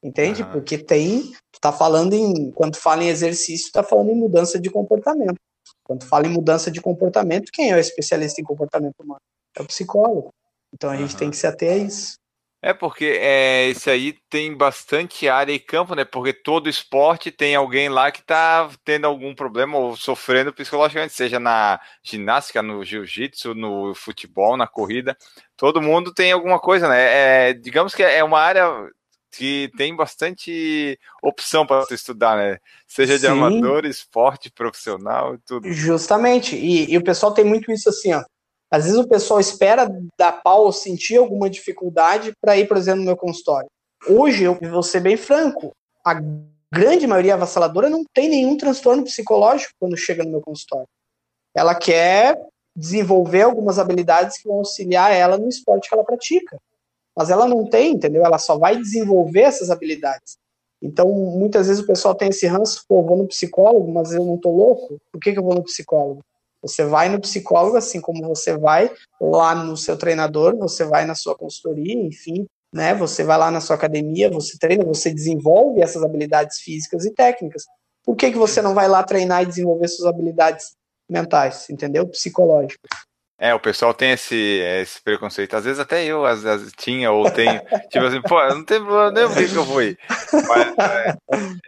Entende? Uhum. Porque tem, tu tá falando em, quando tu fala em exercício, tu tá falando em mudança de comportamento. Quando tu fala em mudança de comportamento, quem é o especialista em comportamento humano? É o psicólogo. Então a uhum. gente tem que se ater a isso.
É porque é, esse aí tem bastante área e campo, né? Porque todo esporte tem alguém lá que tá tendo algum problema ou sofrendo psicologicamente, seja na ginástica, no jiu-jitsu, no futebol, na corrida. Todo mundo tem alguma coisa, né? É, digamos que é uma área que tem bastante opção para estudar, né? Seja de amador, esporte, profissional, tudo.
Justamente. E, e o pessoal tem muito isso assim, ó. Às vezes o pessoal espera dar pau ou sentir alguma dificuldade para ir, por exemplo, no meu consultório. Hoje, eu vou ser bem franco, a grande maioria avassaladora não tem nenhum transtorno psicológico quando chega no meu consultório. Ela quer desenvolver algumas habilidades que vão auxiliar ela no esporte que ela pratica. Mas ela não tem, entendeu? Ela só vai desenvolver essas habilidades. Então, muitas vezes o pessoal tem esse ranço, pô, vou no psicólogo, mas eu não tô louco. Por que, que eu vou no psicólogo? Você vai no psicólogo, assim como você vai lá no seu treinador, você vai na sua consultoria, enfim, né? Você vai lá na sua academia, você treina, você desenvolve essas habilidades físicas e técnicas. Por que, que você não vai lá treinar e desenvolver suas habilidades mentais, entendeu? Psicológicas.
É, o pessoal tem esse, esse preconceito. Às vezes até eu às vezes, tinha ou tenho. tipo assim, pô, não tem problema nenhum que eu fui. Mas é,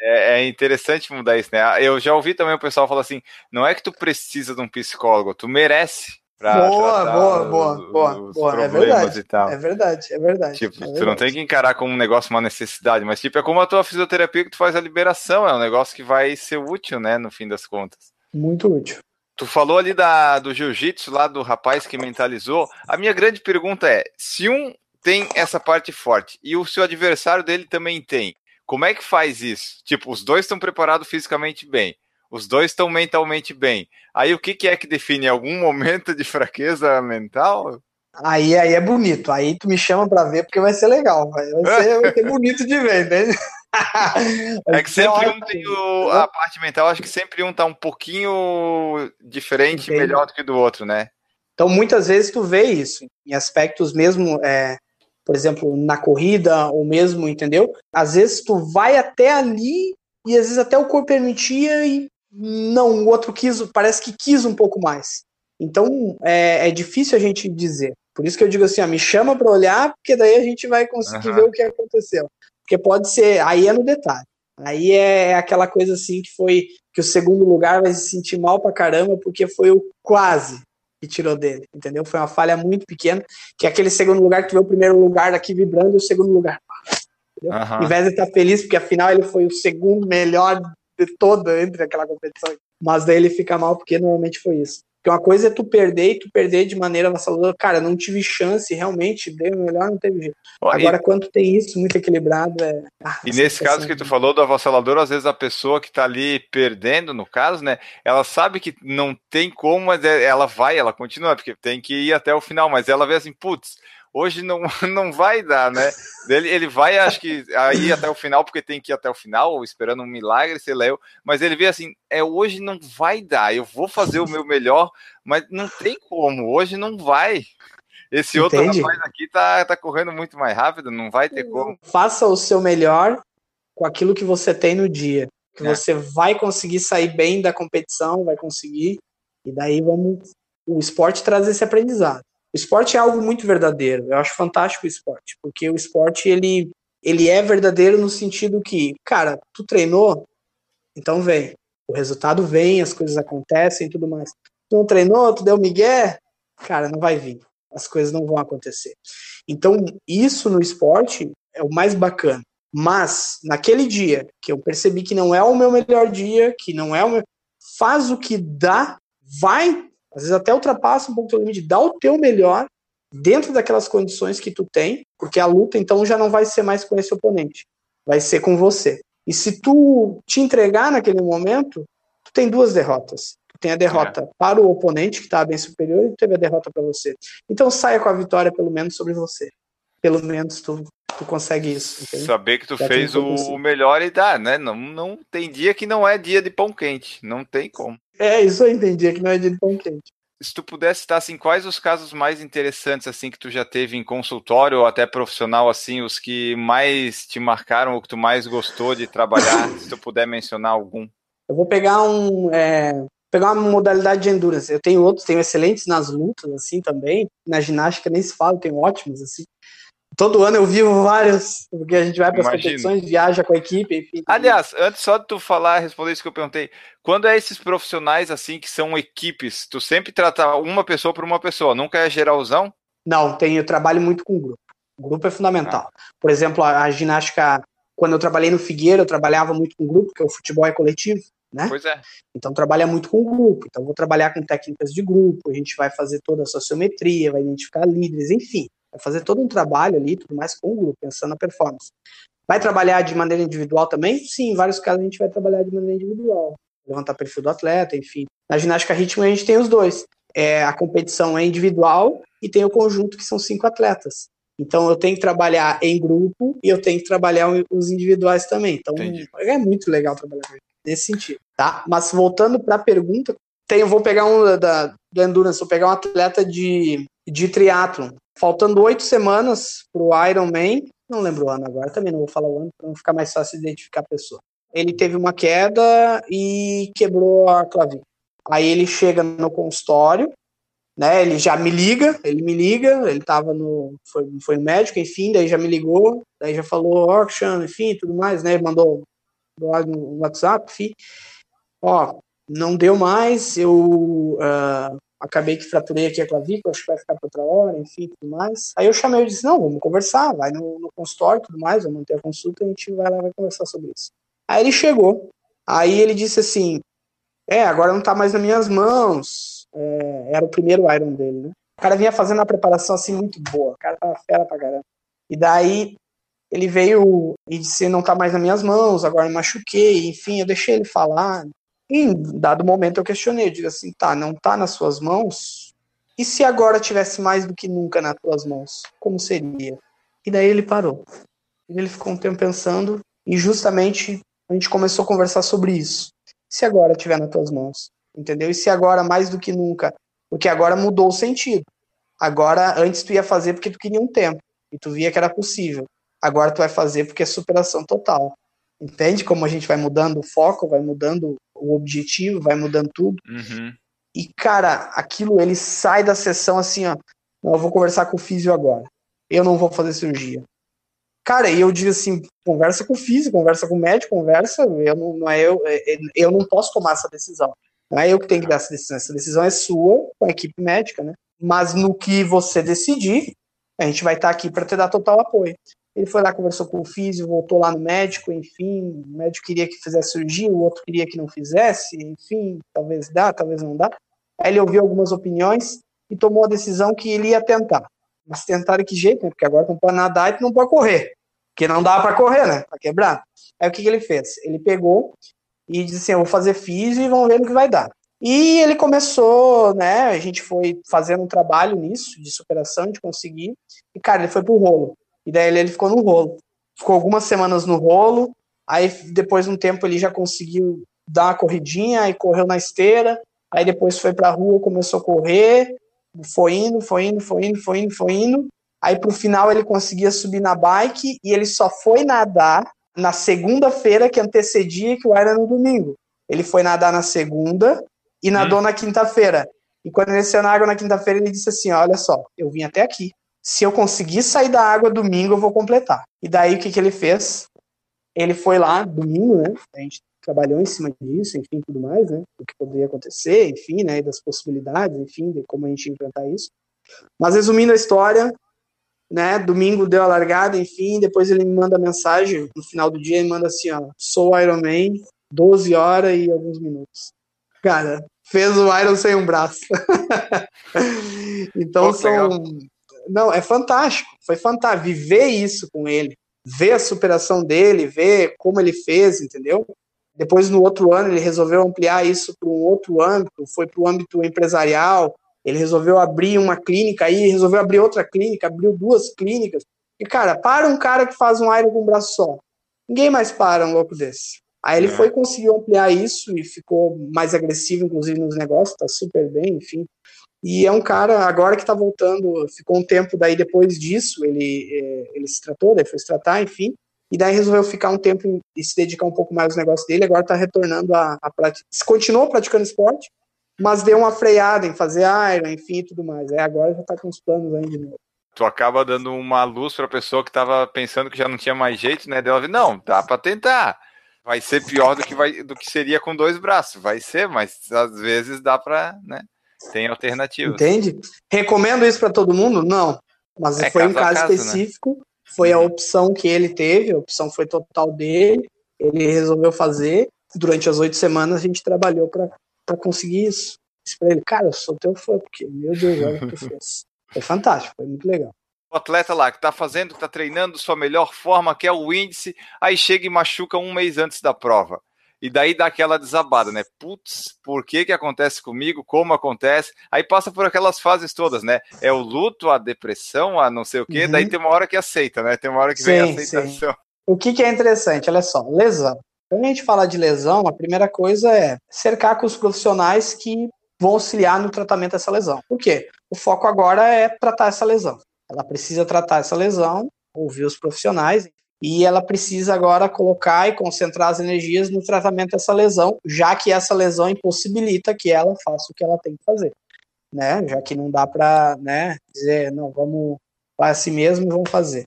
é, é, interessante mudar isso, né? Eu já ouvi também o pessoal falar assim: não é que tu precisa de um psicólogo, tu merece.
Pra boa, boa, boa, boa, boa. É verdade. É verdade, é verdade.
Tipo,
é
verdade. tu não tem que encarar como um negócio, uma necessidade, mas tipo, é como a tua fisioterapia que tu faz a liberação, é um negócio que vai ser útil, né, no fim das contas.
Muito útil.
Tu falou ali da, do jiu-jitsu, lá do rapaz que mentalizou. A minha grande pergunta é: se um tem essa parte forte e o seu adversário dele também tem, como é que faz isso? Tipo, os dois estão preparados fisicamente bem, os dois estão mentalmente bem. Aí o que, que é que define algum momento de fraqueza mental?
Aí, aí é bonito. Aí tu me chama para ver porque vai ser legal. Vai ser, vai ser bonito de ver, entende?
é que sempre um tem o, a parte mental, acho que sempre um tá um pouquinho diferente, Entendi. melhor do que do outro, né?
Então, muitas vezes tu vê isso em aspectos mesmo, é, por exemplo, na corrida, ou mesmo, entendeu? Às vezes tu vai até ali e às vezes até o corpo permitia e não, o outro quis, parece que quis um pouco mais. Então é, é difícil a gente dizer. Por isso que eu digo assim, ó, me chama para olhar, porque daí a gente vai conseguir uhum. ver o que aconteceu. Porque pode ser, aí é no detalhe. Aí é aquela coisa assim que foi que o segundo lugar vai se sentir mal pra caramba, porque foi o quase que tirou dele, entendeu? Foi uma falha muito pequena, que é aquele segundo lugar que vê o primeiro lugar daqui vibrando e o segundo lugar. Uhum. Em vez de estar feliz, porque afinal ele foi o segundo melhor de todo entre aquela competição. Mas daí ele fica mal porque normalmente foi isso. Porque uma coisa é tu perder e tu perder de maneira avassaladora. Cara, não tive chance, realmente, deu melhor, não teve jeito. Agora, e... quando tem isso muito equilibrado, é.
Ah, e nesse caso que tu falou do avassalador, às vezes a pessoa que tá ali perdendo, no caso, né, ela sabe que não tem como, mas é, ela vai, ela continua, porque tem que ir até o final, mas ela vê assim, putz, hoje não, não vai dar, né? Ele, ele vai, acho que, aí até o final, porque tem que ir até o final, esperando um milagre, sei lá, eu, mas ele vê assim, é, hoje não vai dar, eu vou fazer o meu melhor, mas não tem como, hoje não vai. Esse Entende? outro rapaz aqui tá, tá correndo muito mais rápido, não vai ter como.
Faça o seu melhor com aquilo que você tem no dia. Que é. você vai conseguir sair bem da competição, vai conseguir. E daí vamos. O esporte traz esse aprendizado. O esporte é algo muito verdadeiro. Eu acho fantástico o esporte, porque o esporte ele, ele é verdadeiro no sentido que, cara, tu treinou, então vem. O resultado vem, as coisas acontecem e tudo mais. Tu não treinou, tu deu migué, cara, não vai vir. As coisas não vão acontecer. Então, isso no esporte é o mais bacana. Mas, naquele dia que eu percebi que não é o meu melhor dia, que não é o meu. Faz o que dá, vai às vezes até ultrapassa um pouco o teu limite, dá o teu melhor dentro daquelas condições que tu tem, porque a luta então já não vai ser mais com esse oponente, vai ser com você. E se tu te entregar naquele momento, tu tem duas derrotas. Tu tem a derrota é. para o oponente, que está bem superior, e tu teve a derrota para você. Então saia com a vitória, pelo menos, sobre você. Pelo menos tu, tu consegue isso. Entende?
Saber que tu Já fez o melhor e dá, né? Não, não tem dia que não é dia de pão quente. Não tem como.
É, isso eu entendi, que não é de pão quente.
Se tu pudesse citar, assim, quais os casos mais interessantes, assim, que tu já teve em consultório ou até profissional, assim, os que mais te marcaram ou que tu mais gostou de trabalhar, se tu puder mencionar algum?
Eu vou pegar um, é, pegar uma modalidade de endurance. Eu tenho outros, tenho excelentes nas lutas, assim, também. Na ginástica nem se fala, tenho ótimos, assim todo ano eu vivo vários, porque a gente vai para as competições, viaja com a equipe, enfim.
Aliás, antes só de tu falar, responder isso que eu perguntei, quando é esses profissionais assim que são equipes, tu sempre trata uma pessoa por uma pessoa, nunca é geralzão?
Não, tem, eu trabalho muito com grupo. O grupo é fundamental. Ah. Por exemplo, a, a, ginástica, quando eu trabalhei no Figueira, eu trabalhava muito com grupo, porque o futebol é coletivo, né?
Pois é.
Então trabalha muito com grupo. Então vou trabalhar com técnicas de grupo, a gente vai fazer toda a sociometria, vai identificar líderes, enfim. Vai fazer todo um trabalho ali, tudo mais com o grupo, pensando na performance. Vai trabalhar de maneira individual também? Sim, em vários casos a gente vai trabalhar de maneira individual. Levantar perfil do atleta, enfim. Na ginástica ritmo a gente tem os dois. É, a competição é individual e tem o conjunto que são cinco atletas. Então eu tenho que trabalhar em grupo e eu tenho que trabalhar os individuais também. Então Entendi. é muito legal trabalhar nesse sentido, tá? Mas voltando para a pergunta, tem, eu vou pegar um da, do endurance, vou pegar um atleta de, de triatlon faltando oito semanas para o Ironman, não lembro o ano agora, também não vou falar o ano para não ficar mais fácil identificar a pessoa. Ele teve uma queda e quebrou a clavícula. Aí ele chega no consultório, né? Ele já me liga, ele me liga, ele tava no. Foi, foi no médico, enfim, daí já me ligou, daí já falou, ó, oh, enfim, tudo mais, né? Mandou no WhatsApp, enfim. Ó, não deu mais, eu uh, acabei que fraturei aqui a clavícula, acho que vai ficar para outra hora, enfim, tudo mais. Aí eu chamei e disse, não, vamos conversar, vai no, no consultório tudo mais, vamos manter a consulta, a gente vai lá vai conversar sobre isso. Aí ele chegou, aí ele disse assim, é, agora não tá mais nas minhas mãos, é, era o primeiro Iron dele, né? O cara vinha fazendo uma preparação assim muito boa, o cara tava fera pra caramba. E daí ele veio e disse, não tá mais nas minhas mãos, agora machuquei, enfim, eu deixei ele falar, em dado momento eu questionei, eu digo assim, tá, não tá nas suas mãos? E se agora tivesse mais do que nunca nas tuas mãos? Como seria? E daí ele parou. Ele ficou um tempo pensando e justamente a gente começou a conversar sobre isso. E se agora estiver nas tuas mãos? Entendeu? E se agora mais do que nunca? Porque agora mudou o sentido. Agora, antes tu ia fazer porque tu queria um tempo e tu via que era possível. Agora tu vai fazer porque é superação total. Entende como a gente vai mudando o foco, vai mudando o objetivo, vai mudando tudo.
Uhum.
E, cara, aquilo, ele sai da sessão assim, ó. Não, eu vou conversar com o físio agora. Eu não vou fazer cirurgia. Cara, e eu digo assim, conversa com o físico, conversa com o médico, conversa, eu não, não é eu, é, é, eu não posso tomar essa decisão. Não é eu que tenho que dar essa decisão, essa decisão é sua, com a equipe médica, né? Mas no que você decidir, a gente vai estar aqui para te dar total apoio. Ele foi lá, conversou com o físico, voltou lá no médico, enfim, o médico queria que fizesse cirurgia, o outro queria que não fizesse, enfim, talvez dá, talvez não dá. Aí ele ouviu algumas opiniões e tomou a decisão que ele ia tentar. Mas tentar de que jeito, né? Porque agora não pode nadar e não pode correr. Porque não dá para correr, né? Tá quebrado. Aí o que, que ele fez? Ele pegou e disse assim: Eu vou fazer físio e vamos ver no que vai dar. E ele começou, né? A gente foi fazendo um trabalho nisso, de superação, de conseguir. E, cara, ele foi pro rolo. E daí ele, ele ficou no rolo. Ficou algumas semanas no rolo. Aí, depois de um tempo, ele já conseguiu dar uma corridinha e correu na esteira. Aí depois foi pra rua, começou a correr. Foi indo, foi indo, foi indo, foi indo, foi indo. Aí pro final ele conseguia subir na bike e ele só foi nadar na segunda-feira que antecedia que o era no domingo. Ele foi nadar na segunda e nadou hum. na quinta-feira. E quando ele saiu na água na quinta-feira, ele disse assim: Olha só, eu vim até aqui. Se eu conseguir sair da água domingo, eu vou completar. E daí o que, que ele fez? Ele foi lá, domingo, né? A gente trabalhou em cima disso, enfim, tudo mais, né? O que poderia acontecer, enfim, né? Das possibilidades, enfim, de como a gente enfrentar isso. Mas resumindo a história, né? Domingo deu a largada, enfim, depois ele me manda mensagem, no final do dia ele manda assim, ó, sou Iron Man, 12 horas e alguns minutos. Cara, fez o Iron sem um braço. então Pô, são... Legal. Não, é fantástico, foi fantástico viver isso com ele, ver a superação dele, ver como ele fez, entendeu? Depois, no outro ano, ele resolveu ampliar isso para um outro âmbito, foi para o âmbito empresarial, ele resolveu abrir uma clínica aí, resolveu abrir outra clínica, abriu duas clínicas. E, cara, para um cara que faz um Iron com um braço só. Ninguém mais para um louco desse. Aí ele é. foi, conseguiu ampliar isso e ficou mais agressivo, inclusive, nos negócios, tá super bem, enfim. E é um cara, agora que tá voltando, ficou um tempo daí depois disso, ele, é, ele se tratou, daí foi se tratar, enfim. E daí resolveu ficar um tempo e se dedicar um pouco mais aos negócios dele, agora tá retornando a, a prática. Continuou praticando esporte, mas deu uma freada em fazer Iron, enfim, e tudo mais. Aí agora já tá com os planos ainda de novo.
Tu acaba dando uma luz para a pessoa que estava pensando que já não tinha mais jeito, né? Dela não, dá para tentar. Vai ser pior do que vai do que seria com dois braços, vai ser, mas às vezes dá para, né? Tem alternativas.
Entende? Recomendo isso para todo mundo? Não. Mas é foi um caso, caso né? específico, né? foi a uhum. opção que ele teve, a opção foi total dele, ele resolveu fazer. Durante as oito semanas a gente trabalhou para para conseguir isso. Disse pra ele, cara, eu sou teu fã, porque, meu Deus, olha o que tu fez. Foi fantástico, foi muito legal.
O atleta lá que tá fazendo, que tá treinando sua melhor forma, que é o índice, aí chega e machuca um mês antes da prova. E daí dá aquela desabada, né? Putz, por que que acontece comigo? Como acontece? Aí passa por aquelas fases todas, né? É o luto, a depressão, a não sei o quê. Uhum. Daí tem uma hora que aceita, né? Tem uma hora que sim, vem a aceitação. Sim.
O que, que é interessante, olha só, lesão. Quando a gente fala de lesão, a primeira coisa é cercar com os profissionais que vão auxiliar no tratamento dessa lesão. Por quê? O foco agora é tratar essa lesão. Ela precisa tratar essa lesão, ouvir os profissionais, e ela precisa agora colocar e concentrar as energias no tratamento dessa lesão, já que essa lesão impossibilita que ela faça o que ela tem que fazer. Né? Já que não dá para né, dizer, não, vamos para si mesmo e vamos fazer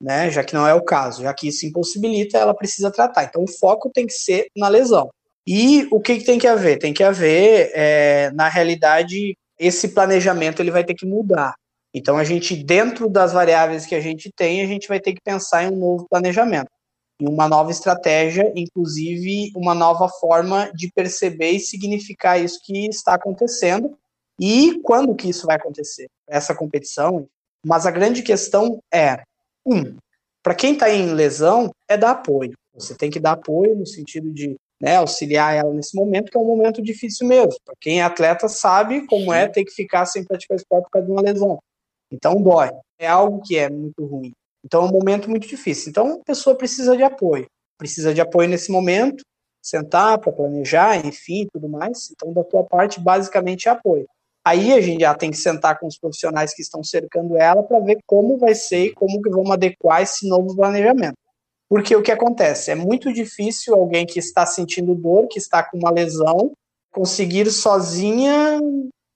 né? Já que não é o caso, já que isso impossibilita, ela precisa tratar. Então o foco tem que ser na lesão. E o que, que tem que haver? Tem que haver, é, na realidade, esse planejamento ele vai ter que mudar. Então a gente, dentro das variáveis que a gente tem, a gente vai ter que pensar em um novo planejamento, em uma nova estratégia, inclusive uma nova forma de perceber e significar isso que está acontecendo e quando que isso vai acontecer, essa competição. Mas a grande questão é um, para quem está em lesão, é dar apoio. Você tem que dar apoio no sentido de né, auxiliar ela nesse momento, que é um momento difícil mesmo. Para quem é atleta, sabe como é ter que ficar sem praticar esporte por causa de uma lesão. Então, dói. É algo que é muito ruim. Então, é um momento muito difícil. Então, a pessoa precisa de apoio. Precisa de apoio nesse momento, sentar para planejar, enfim, tudo mais. Então, da tua parte, basicamente é apoio. Aí a gente já tem que sentar com os profissionais que estão cercando ela para ver como vai ser e como que vamos adequar esse novo planejamento. Porque o que acontece? É muito difícil alguém que está sentindo dor, que está com uma lesão, conseguir sozinha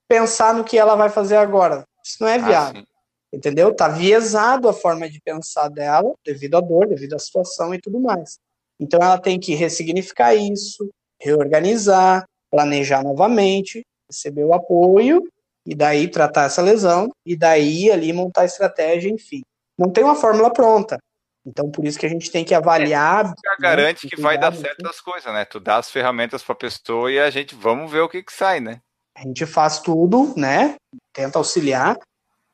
pensar no que ela vai fazer agora. Isso não é
Ah,
viável.
sim.
entendeu? Tá viesado a forma de pensar dela, devido à dor, devido à situação e tudo mais. Então ela tem que ressignificar isso, reorganizar, planejar novamente, receber o apoio e daí tratar essa lesão e daí ali montar a estratégia, enfim. Não tem uma fórmula pronta. Então por isso que a gente tem que avaliar,
Já
né,
garante que vai dar certo as coisas, né? Tu dá as ferramentas pra pessoa e a gente vamos ver o que que sai, né?
A gente faz tudo, né? Tenta auxiliar,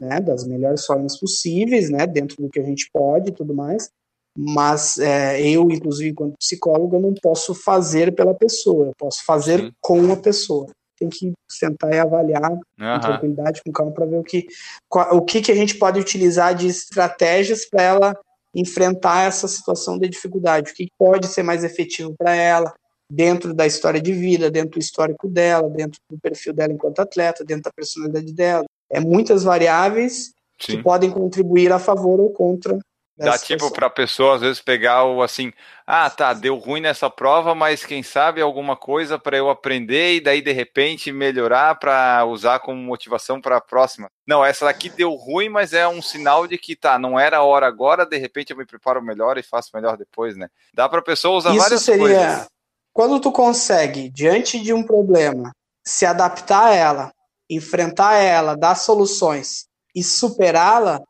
né? Das melhores formas possíveis, né? Dentro do que a gente pode e tudo mais. Mas é, eu, inclusive, enquanto psicólogo, eu não posso fazer pela pessoa. Eu posso fazer
Sim.
com a pessoa. Tem que sentar e avaliar com
Aham.
tranquilidade, com calma, para ver o que, qual- o que, que a gente pode utilizar de estratégias para ela enfrentar essa situação de dificuldade. O que pode ser mais efetivo para ela, dentro da história de vida, dentro do histórico dela, dentro do perfil dela enquanto atleta, dentro da personalidade dela. É muitas variáveis que
Sim.
podem contribuir a favor ou contra.
Dá tipo
situação.
pra pessoa às vezes pegar o assim, ah, tá, deu ruim nessa prova, mas quem sabe alguma coisa pra eu aprender e daí de repente melhorar pra usar como motivação pra próxima. Não, essa daqui deu ruim, mas é um sinal de que tá, não era a hora agora, de repente eu me preparo melhor e faço melhor depois, né? Dá pra pessoa usar
Isso
várias
seria
coisas.
Quando tu consegue, diante de um problema, se adaptar a ela, enfrentar ela, dar soluções e superá-la,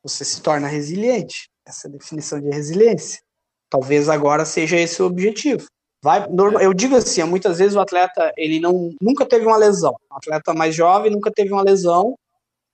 você se torna resiliente. Essa é a definição de resiliência. Talvez agora seja esse o objetivo. Vai, norma- eu digo assim, muitas vezes o atleta ele não nunca teve uma lesão. O atleta mais jovem nunca teve uma lesão,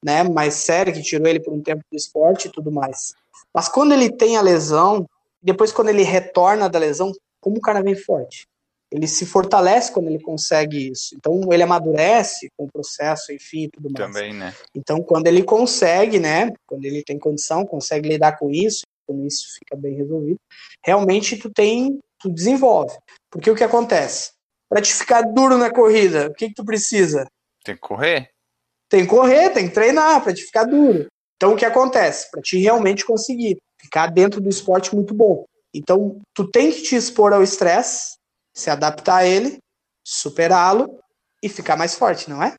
né, mais séria que tirou ele por um tempo do esporte e tudo mais. Mas quando ele tem a lesão, depois quando ele retorna da lesão, como o cara vem forte. Ele se fortalece quando ele consegue isso. Então ele amadurece com o processo, enfim, e tudo mais.
Também, né?
Então quando ele consegue, né, quando ele tem condição, consegue lidar com isso, quando isso fica bem resolvido, realmente tu tem, tu desenvolve. Porque o que acontece? Para te ficar duro na corrida, o que que tu precisa?
Tem que correr.
Tem que correr, tem que treinar para te ficar duro. Então o que acontece? Para te realmente conseguir ficar dentro do esporte muito bom. Então tu tem que te expor ao estresse, se adaptar a ele, superá-lo e ficar mais forte, não é?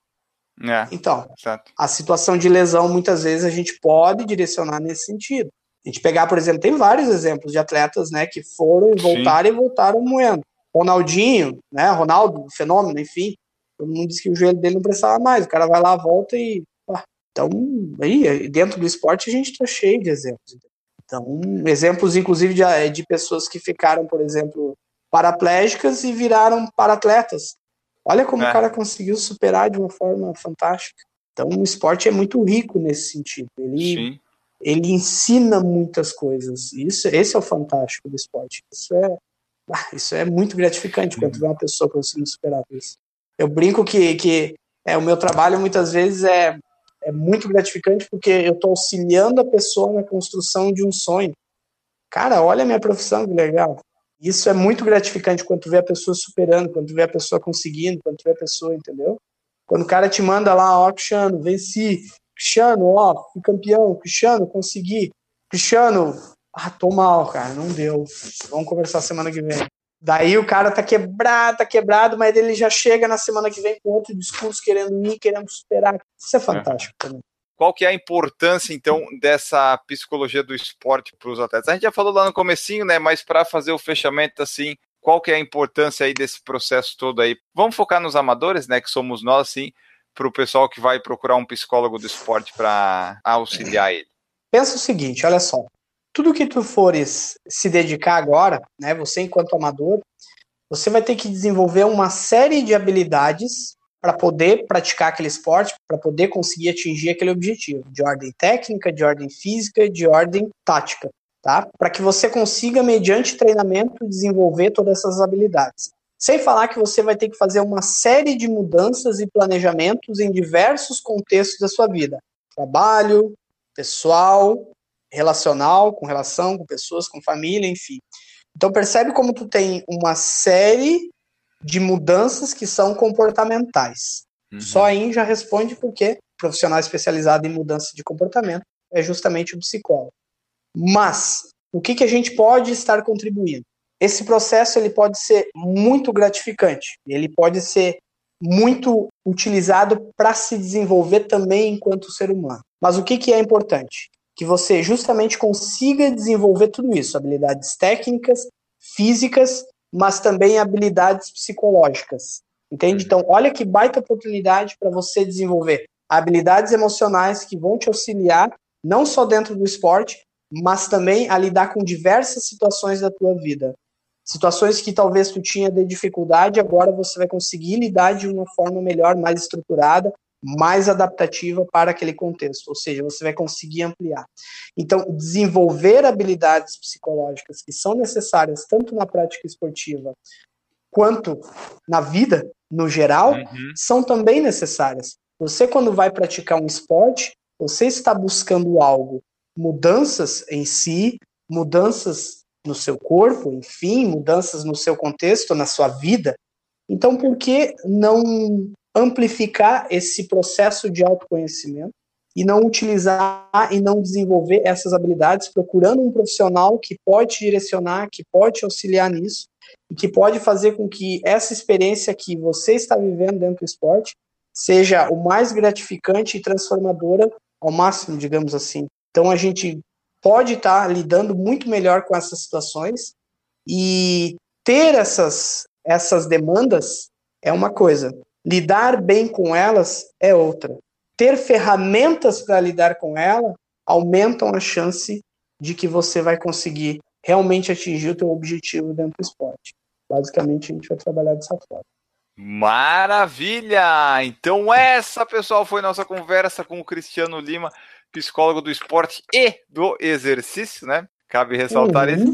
É,
Então,
exato.
a situação de lesão muitas vezes a gente pode direcionar nesse sentido. A gente pegar, por exemplo, tem vários exemplos de atletas, né, que foram e
Sim.
voltaram e voltaram moendo. Ronaldinho, né, Ronaldo, fenômeno, enfim. Todo mundo disse que o joelho dele não precisava mais. O cara vai lá, volta e. pá. Então, aí, dentro do esporte, a gente está cheio de exemplos. Então, exemplos, inclusive, de, de pessoas que ficaram, por exemplo, paraplégicas e viraram paratletas. Olha como
É.
o cara conseguiu superar de uma forma fantástica. Então, o esporte é muito rico nesse sentido. Ele,
Sim.
ele ensina muitas coisas. Isso, esse é o fantástico do esporte. Isso é, ah, isso é muito gratificante quando vê uma pessoa conseguindo superar isso. Eu brinco que, que é, o meu trabalho muitas vezes é, é muito gratificante porque eu estou auxiliando a pessoa na construção de um sonho. Cara, olha a minha profissão, que legal. Isso é muito gratificante quando tu vê a pessoa superando, quando tu vê a pessoa conseguindo, quando tu vê a pessoa, entendeu? Quando o cara te manda lá, ó, Cristiano, venci. Cristiano, ó, fui campeão. Cristiano, consegui. Cristiano, ah, tô mal, cara, não deu. Vamos conversar semana que vem. Daí o cara tá quebrado, tá quebrado, mas ele já chega na semana que vem com outro discurso, querendo ir, querendo superar. Isso é fantástico também.
Qual que é a importância, então, dessa psicologia do esporte para os atletas? A gente já falou lá no comecinho, né? Mas para fazer o fechamento assim, qual que é a importância aí desse processo todo aí? Vamos focar nos amadores, né? Que somos nós, assim, para o pessoal que vai procurar um psicólogo do esporte para auxiliar ele.
Pensa o seguinte, olha só. Tudo que tu fores se dedicar agora, né, você enquanto amador, você vai ter que desenvolver uma série de habilidades para poder praticar aquele esporte, para poder conseguir atingir aquele objetivo, de ordem técnica, de ordem física, de ordem tática, tá? Para que você consiga, mediante treinamento, desenvolver todas essas habilidades. Sem falar que você vai ter que fazer uma série de mudanças e planejamentos em diversos contextos da sua vida: trabalho, pessoal, relacional, com relação com pessoas, com família, enfim. Então percebe como tu tem uma série de mudanças que são comportamentais.
Uhum.
Só aí já responde porque profissional especializado em mudança de comportamento é justamente o psicólogo. Mas o que, que a gente pode estar contribuindo? Esse processo ele pode ser muito gratificante, ele pode ser muito utilizado para se desenvolver também enquanto ser humano. Mas o que, que é importante? Que você justamente consiga desenvolver tudo isso, habilidades técnicas, físicas, mas também habilidades psicológicas. Entende? Então, olha que baita oportunidade para você desenvolver habilidades emocionais que vão te auxiliar, não só dentro do esporte, mas também a lidar com diversas situações da tua vida. Situações que talvez tu tinha de dificuldade, agora você vai conseguir lidar de uma forma melhor, mais estruturada, mais adaptativa para aquele contexto, ou seja, você vai conseguir ampliar. Então, desenvolver habilidades psicológicas que são necessárias tanto na prática esportiva quanto na vida no geral, uhum. são também necessárias. Você, quando vai praticar um esporte, você está buscando algo, mudanças em si, mudanças no seu corpo, enfim, mudanças no seu contexto, na sua vida. Então, por que não amplificar esse processo de autoconhecimento e não utilizar e não desenvolver essas habilidades, procurando um profissional que pode te direcionar, que pode te auxiliar nisso e que pode fazer com que essa experiência que você está vivendo dentro do esporte seja o mais gratificante e transformadora ao máximo, digamos assim. Então a gente pode estar tá lidando muito melhor com essas situações e ter essas essas demandas é uma coisa, lidar bem com elas é outra. Ter ferramentas para lidar com ela aumentam a chance de que você vai conseguir realmente atingir o teu objetivo dentro do esporte. Basicamente, a gente vai trabalhar dessa forma.
Maravilha! Então essa, pessoal, foi nossa conversa com o Cristiano Lima, psicólogo do esporte e do exercício, né? Cabe ressaltar uhum. isso.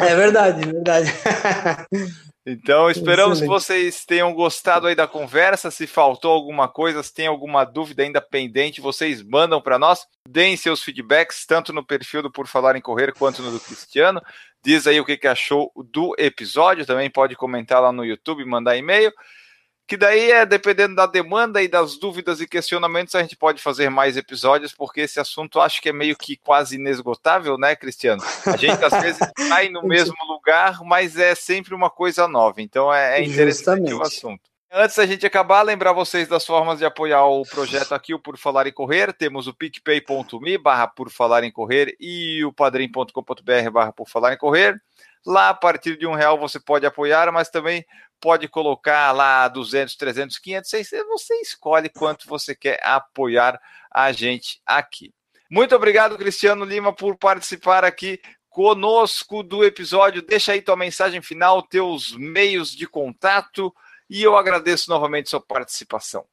É verdade, é verdade.
Então, esperamos Excelente. que vocês tenham gostado aí da conversa. Se faltou alguma coisa, se tem alguma dúvida ainda pendente, vocês mandam para nós. Deem seus feedbacks, tanto no perfil do Por Falar em Correr quanto no do Cristiano. Diz aí o que, que achou do episódio. Também pode comentar lá no YouTube, mandar e-mail que daí é dependendo da demanda e das dúvidas e questionamentos, a gente pode fazer mais episódios, porque esse assunto acho que é meio que quase inesgotável, né, Cristiano? A gente às vezes cai no mesmo lugar, mas é sempre uma coisa nova, então é, é interessante Justamente. o assunto. Antes da gente acabar, lembrar vocês das formas de apoiar o projeto aqui, o Por Falar em Correr. Temos o picpay.me barra Por Falar em Correr e o padrim.com.br barra Por Falar em Correr. Lá, a partir de um real, você pode apoiar, mas também pode colocar lá 200, 300, 500, 600, você escolhe quanto você quer apoiar a gente aqui. Muito obrigado, Cristiano Lima, por participar aqui conosco do episódio. Deixa aí tua mensagem final, teus meios de contato e eu agradeço novamente sua participação.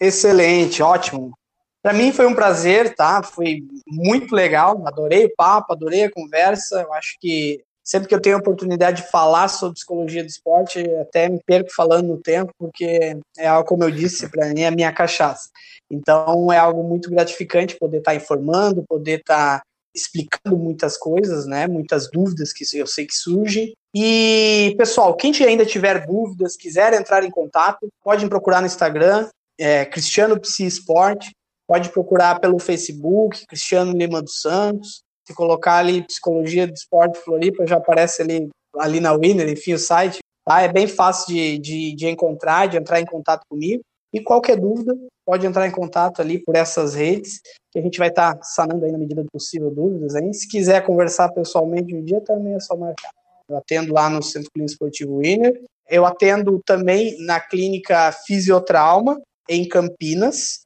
Excelente, ótimo. Para mim foi um prazer, tá? Foi muito legal, adorei o papo, adorei a conversa. Eu acho que sempre que eu tenho a oportunidade de falar sobre psicologia do esporte, até me perco falando no tempo, porque é algo, como eu disse, para mim é a minha cachaça. Então é algo muito gratificante poder estar tá informando, poder estar tá explicando muitas coisas, né? Muitas dúvidas que eu sei que surgem. E, pessoal, quem ainda tiver dúvidas, quiser entrar em contato, pode me procurar no Instagram, é, Cristiano Psi Esporte, pode procurar pelo Facebook, Cristiano Lima dos Santos, se colocar ali Psicologia do Esporte Floripa, já aparece ali, ali na Winner, enfim, o site. Tá? É bem fácil de, de, de encontrar, de entrar em contato comigo. E qualquer dúvida, pode entrar em contato ali por essas redes, que a gente vai estar tá sanando aí na medida do possível dúvidas. Aí. Se quiser conversar pessoalmente um dia, também é só marcar. Eu atendo lá no Centro Clínico Esportivo Winner. Eu atendo também na clínica Fisiotrauma, em Campinas,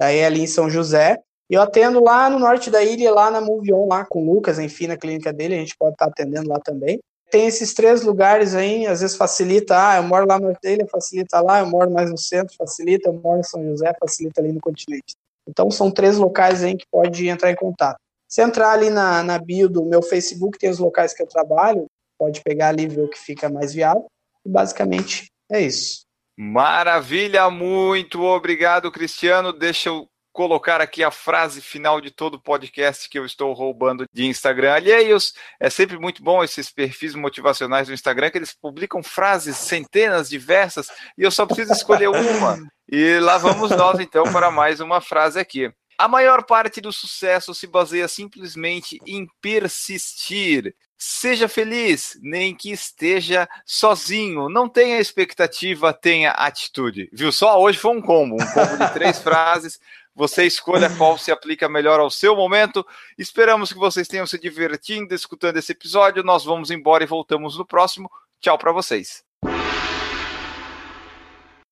aí ali em São José. Eu atendo lá no norte da ilha, lá na Movion, lá com o Lucas, enfim, na clínica dele, a gente pode estar atendendo lá também. Tem esses três lugares aí, às vezes facilita, ah, eu moro lá no norte da ilha, facilita lá, eu moro mais no centro, facilita, eu moro em São José, facilita ali no continente. Então são três locais aí que pode entrar em contato. Se entrar ali na, na bio do meu Facebook, tem os locais que eu trabalho, pode pegar ali e ver o que fica mais viável. E basicamente é isso.
Maravilha, muito obrigado, Cristiano. Deixa eu colocar aqui a frase final de todo podcast que eu estou roubando de Instagram alheios. É sempre muito bom esses perfis motivacionais do Instagram, que eles publicam frases centenas, diversas, e eu só preciso escolher uma. E lá vamos nós, então, para mais uma frase aqui. A maior parte do sucesso se baseia simplesmente em persistir. Seja feliz, nem que esteja sozinho. Não tenha expectativa, tenha atitude. Viu só? Hoje foi um combo, um combo de três frases. Você escolha qual se aplica melhor ao seu momento. Esperamos que vocês tenham se divertindo escutando esse episódio. Nós vamos embora e voltamos no próximo. Tchau para vocês.